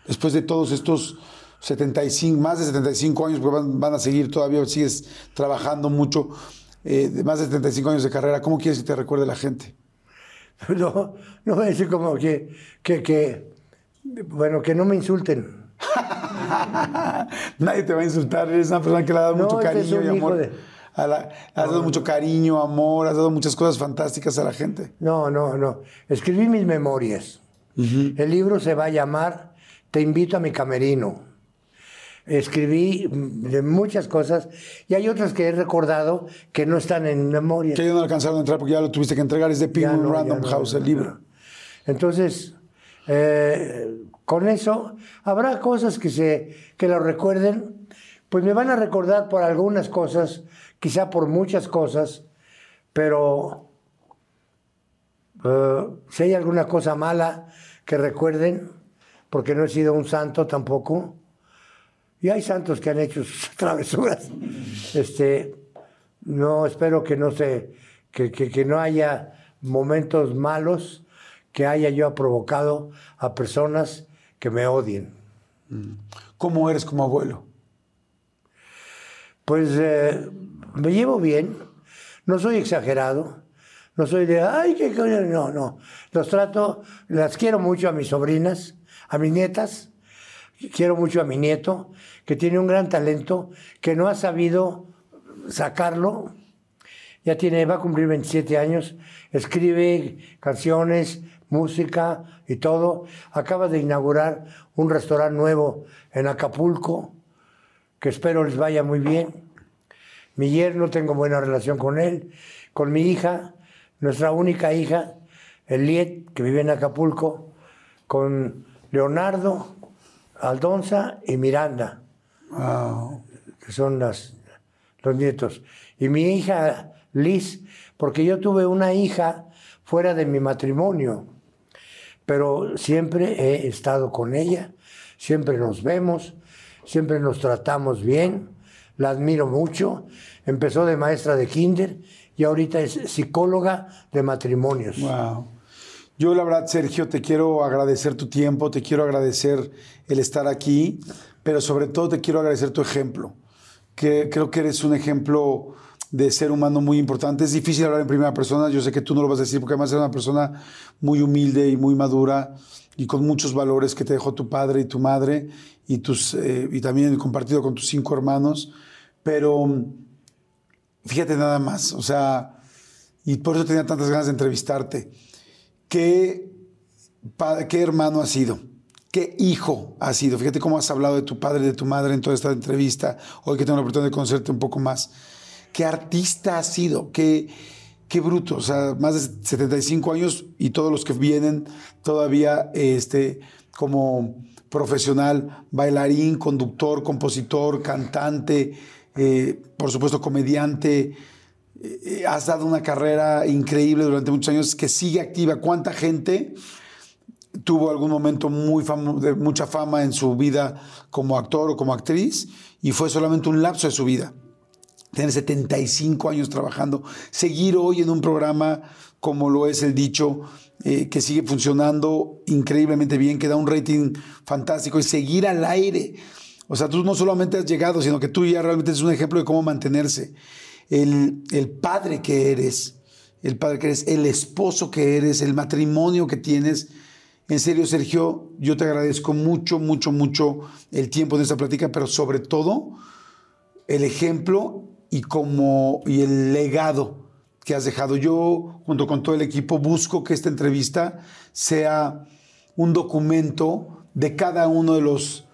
después de todos estos 75, más de 75 años, porque van, van a seguir todavía, sigues trabajando mucho, eh, de más de 75 años de carrera, ¿cómo quieres que te recuerde la gente? No, no voy a decir como que, que, que, bueno, que no me insulten. Nadie te va a insultar, eres una persona que le ha dado No, mucho cariño y amor. de- a la- has dado mucho cariño, amor, has dado muchas cosas fantásticas a la gente. No, no, no. Escribí mis memorias. El libro se va a llamar Te invito a mi camerino. Escribí de muchas cosas y hay otras que he recordado que no están en memoria. Que ya no alcanzaron a entrar porque ya lo tuviste que entregar, es de Penguin no, Random no, House, el libro. Entonces, eh, con eso, habrá cosas que, se, que lo recuerden, pues me van a recordar por algunas cosas, quizá por muchas cosas, pero eh, si hay alguna cosa mala que recuerden, porque no he sido un santo tampoco, y hay santos que han hecho sus travesuras, este, no espero que no se, que, que- que no haya momentos malos que haya yo provocado a personas que me odien. ¿Cómo eres como abuelo? Pues eh, me llevo bien, no soy exagerado, no soy de, ay, qué coño", no, no. Los trato, las quiero mucho a mis sobrinas, a mis nietas, quiero mucho a mi nieto, que tiene un gran talento, que no ha sabido sacarlo. Ya tiene, va a cumplir 27 años, escribe canciones, música y todo. Acaba de inaugurar un restaurante nuevo en Acapulco, que espero les vaya muy bien. Mi yerno, tengo buena relación con él. Con mi hija, nuestra única hija, Eliet, que vive en Acapulco, con Leonardo, Aldonza y Miranda, Wow. que son los nietos. Y mi hija Liz, porque yo tuve una hija fuera de mi matrimonio, pero siempre he estado con ella, siempre nos vemos, siempre nos tratamos bien, la admiro mucho. Empezó de maestra de kinder y ahorita es psicóloga de matrimonios. Wow. Yo la verdad, Sergio, te quiero agradecer tu tiempo, te quiero agradecer el estar aquí, pero sobre todo te quiero agradecer tu ejemplo, que creo que eres un ejemplo de ser humano muy importante. Es difícil hablar en primera persona, yo sé que tú no lo vas a decir porque además eres una persona muy humilde y muy madura y con muchos valores que te dejó tu padre y tu madre y, tus, eh, y también compartido con tus cinco hermanos, pero fíjate nada más, o sea, y por eso tenía tantas ganas de entrevistarte. ¿Qué, qué hermano has sido? ¿Qué hijo has sido? Fíjate cómo has hablado de tu padre de tu madre en toda esta entrevista, hoy que tengo la oportunidad de conocerte un poco más. ¿Qué artista has sido? ¿Qué, qué bruto? O sea, más de 75 años y todos los que vienen todavía este, como profesional, bailarín, conductor, compositor, cantante, eh, por supuesto comediante. Eh, has dado una carrera increíble durante muchos años que sigue activa. ¿Cuánta gente tuvo algún momento muy de mucha fama en su vida como actor o como actriz y fue solamente un lapso de su vida? Tener 75 años trabajando, seguir hoy en un programa como lo es el dicho, eh, que sigue funcionando increíblemente bien, que da un rating fantástico y seguir al aire. O sea, tú no solamente has llegado, sino que tú ya realmente es un ejemplo de cómo mantenerse. El, el padre que eres, el padre que eres, el esposo que eres, el matrimonio que tienes. En serio, Sergio, yo te agradezco mucho, mucho, mucho el tiempo de esta plática, pero sobre todo el ejemplo y, como, y el legado que has dejado. Yo, junto con todo el equipo, busco que esta entrevista sea un documento de cada uno de los,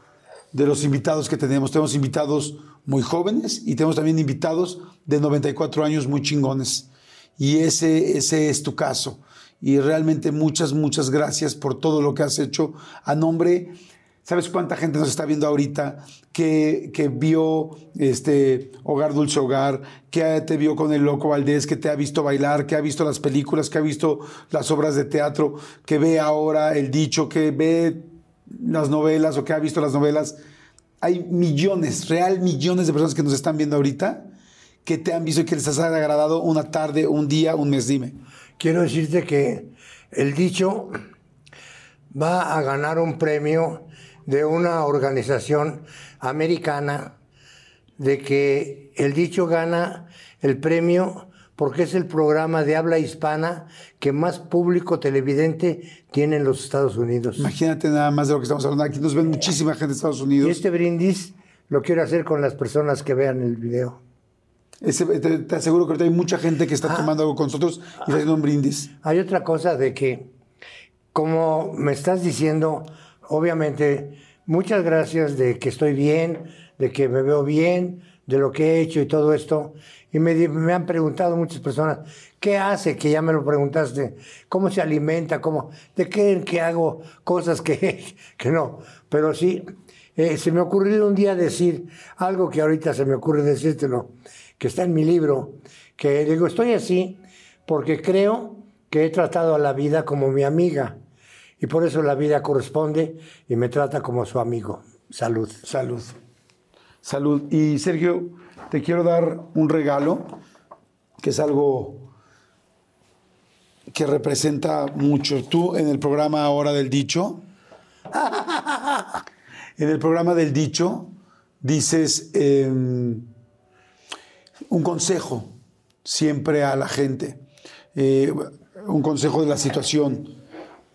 de los invitados que tenemos. Tenemos invitados muy jóvenes y tenemos también invitados de 94 años muy chingones. Y ese, ese es tu caso. Y realmente muchas, muchas gracias por todo lo que has hecho a nombre ¿Sabes cuánta gente nos está viendo ahorita que, que, vio este Hogar Dulce Hogar, que te vio con el Loco Valdés, que te ha visto bailar, que ha visto las películas, que ha visto las obras de teatro, que ve ahora el dicho, que ve las novelas o que ha visto las novelas? Hay millones, real millones de personas que nos están viendo ahorita que te han visto y que les has agradado una tarde, un día, un mes, dime. Quiero decirte que el dicho va a ganar un premio de una organización americana de que el dicho gana el premio porque es el programa de habla hispana que más público televidente tiene en los Estados Unidos. Imagínate nada más de lo que estamos hablando. Aquí nos ven muchísima gente de Estados Unidos. Y este brindis lo quiero hacer con las personas que vean el video. Te, aseguro que ahorita hay mucha gente que está ah. tomando algo con nosotros y haciendo un brindis. Hay otra cosa de que, como me estás diciendo, obviamente, muchas gracias de que estoy bien, de que me veo bien, de lo que he hecho y todo esto. Y me, han preguntado muchas personas, ¿qué hace? Que ya me lo preguntaste, ¿cómo se alimenta? ¿Cómo, ¿De qué que hago cosas que, que no? Pero sí, eh, se me ocurrió un día decir algo que ahorita se me ocurre decírtelo, que está en mi libro, que digo, estoy así porque creo que he tratado a la vida como mi amiga y por eso la vida corresponde y me trata como su amigo. Salud. Salud. Salud. Y Sergio, te quiero dar un regalo, que es algo que representa mucho. Tú en el programa Ahora del Dicho, en el programa del Dicho, dices em, un consejo siempre a la gente, eh, un consejo de la situación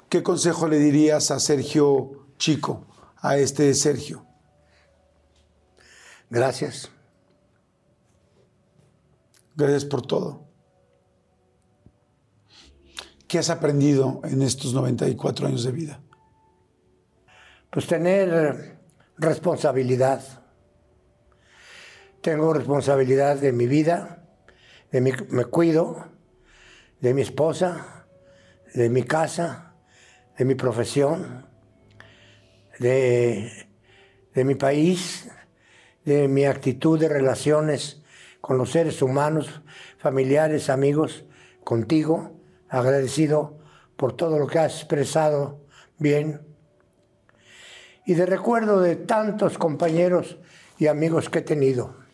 ¿Qué consejo le dirías a Sergio Chico, a este Sergio? Gracias. Gracias por todo. ¿Qué has aprendido en estos 94 años de vida? Pues tener responsabilidad. Tengo responsabilidad de mi vida, de mi, me cuido, de mi esposa, de mi casa, de mi profesión, de, mi país, de mi actitud de relaciones con los seres humanos, familiares, amigos, contigo, agradecido por todo lo que has expresado bien. Y de recuerdo de tantos compañeros y amigos que he tenido.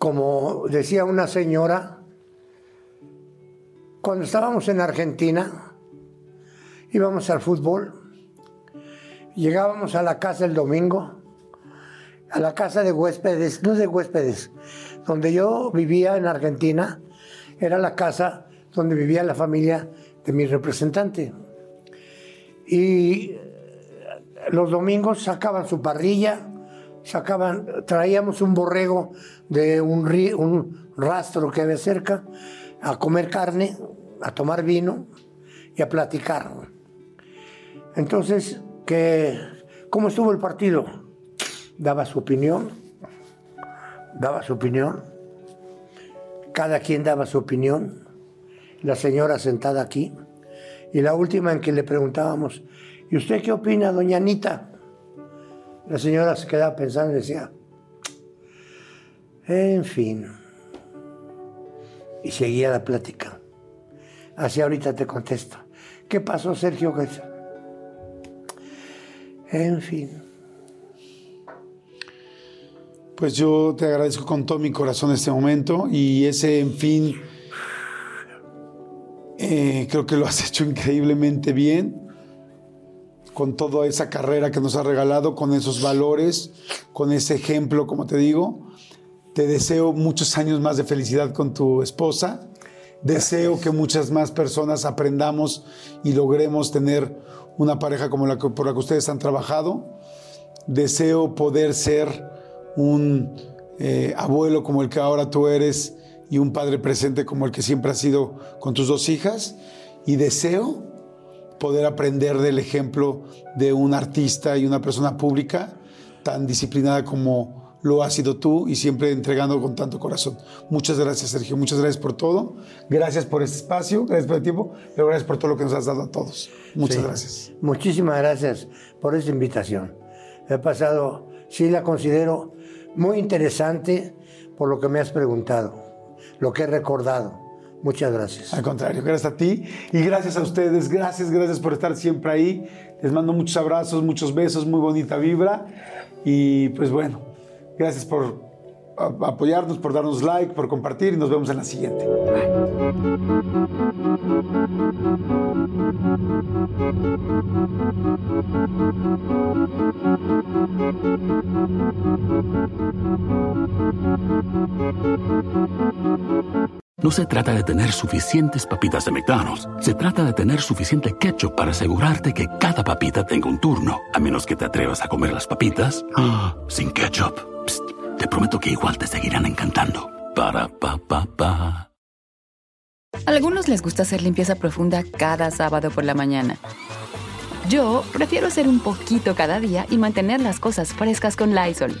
Como decía una señora, cuando estábamos en Argentina, íbamos al fútbol, llegábamos a la casa el domingo, a la casa de huéspedes, no de huéspedes, donde yo vivía en Argentina, era la casa donde vivía la familia de mi representante. Y los domingos sacaban su parrilla, sacaban, traíamos un borrego de un, rastro que había cerca a comer carne, a tomar vino y a platicar. Entonces, que, ¿cómo estuvo el partido? daba su opinión, daba su opinión, cada quien daba su opinión, la señora sentada aquí, y la última en que le preguntábamos, ¿y usted qué opina, doña Anita? La señora se quedaba pensando y decía, en fin, y seguía la plática. Así ahorita te contesto. ¿Qué pasó, Sergio? En fin. Pues yo te agradezco con todo mi corazón este momento y ese, en fin, eh, creo que lo has hecho increíblemente bien con toda esa carrera que nos has regalado, con esos valores, con ese ejemplo, como te digo. Te deseo muchos años más de felicidad con tu esposa. Deseo que muchas más personas aprendamos y logremos tener una pareja como la que, por la que ustedes han trabajado. Deseo poder ser un eh, abuelo como el que ahora tú eres y un padre presente como el que siempre has sido con tus dos hijas. Y deseo poder aprender del ejemplo de un artista y una persona pública tan disciplinada como lo has sido tú y siempre entregando con tanto corazón. Muchas gracias, Sergio. Muchas gracias por todo. Gracias por este espacio, gracias por el tiempo, pero gracias por todo lo que nos has dado a todos. Muchas gracias. Muchísimas gracias por esta invitación. He pasado, sí la considero muy interesante por lo que me has preguntado, lo que he recordado. Muchas gracias. Al contrario, gracias a ti y gracias a ustedes. Gracias, gracias por estar siempre ahí. Les mando muchos abrazos, muchos besos, muy bonita vibra. Y pues bueno, Gracias por apoyarnos, por darnos like, por compartir y nos vemos en la siguiente. No se trata de tener suficientes papitas de McDonald's. Se trata de tener suficiente ketchup para asegurarte que cada papita tenga un turno. A menos que te atrevas a comer las papitas ah, sin ketchup. Te prometo que igual te seguirán encantando. Para pa pa pa. Algunos les gusta hacer limpieza profunda cada sábado por la mañana. Yo prefiero hacer un poquito cada día y mantener las cosas frescas con Lysol.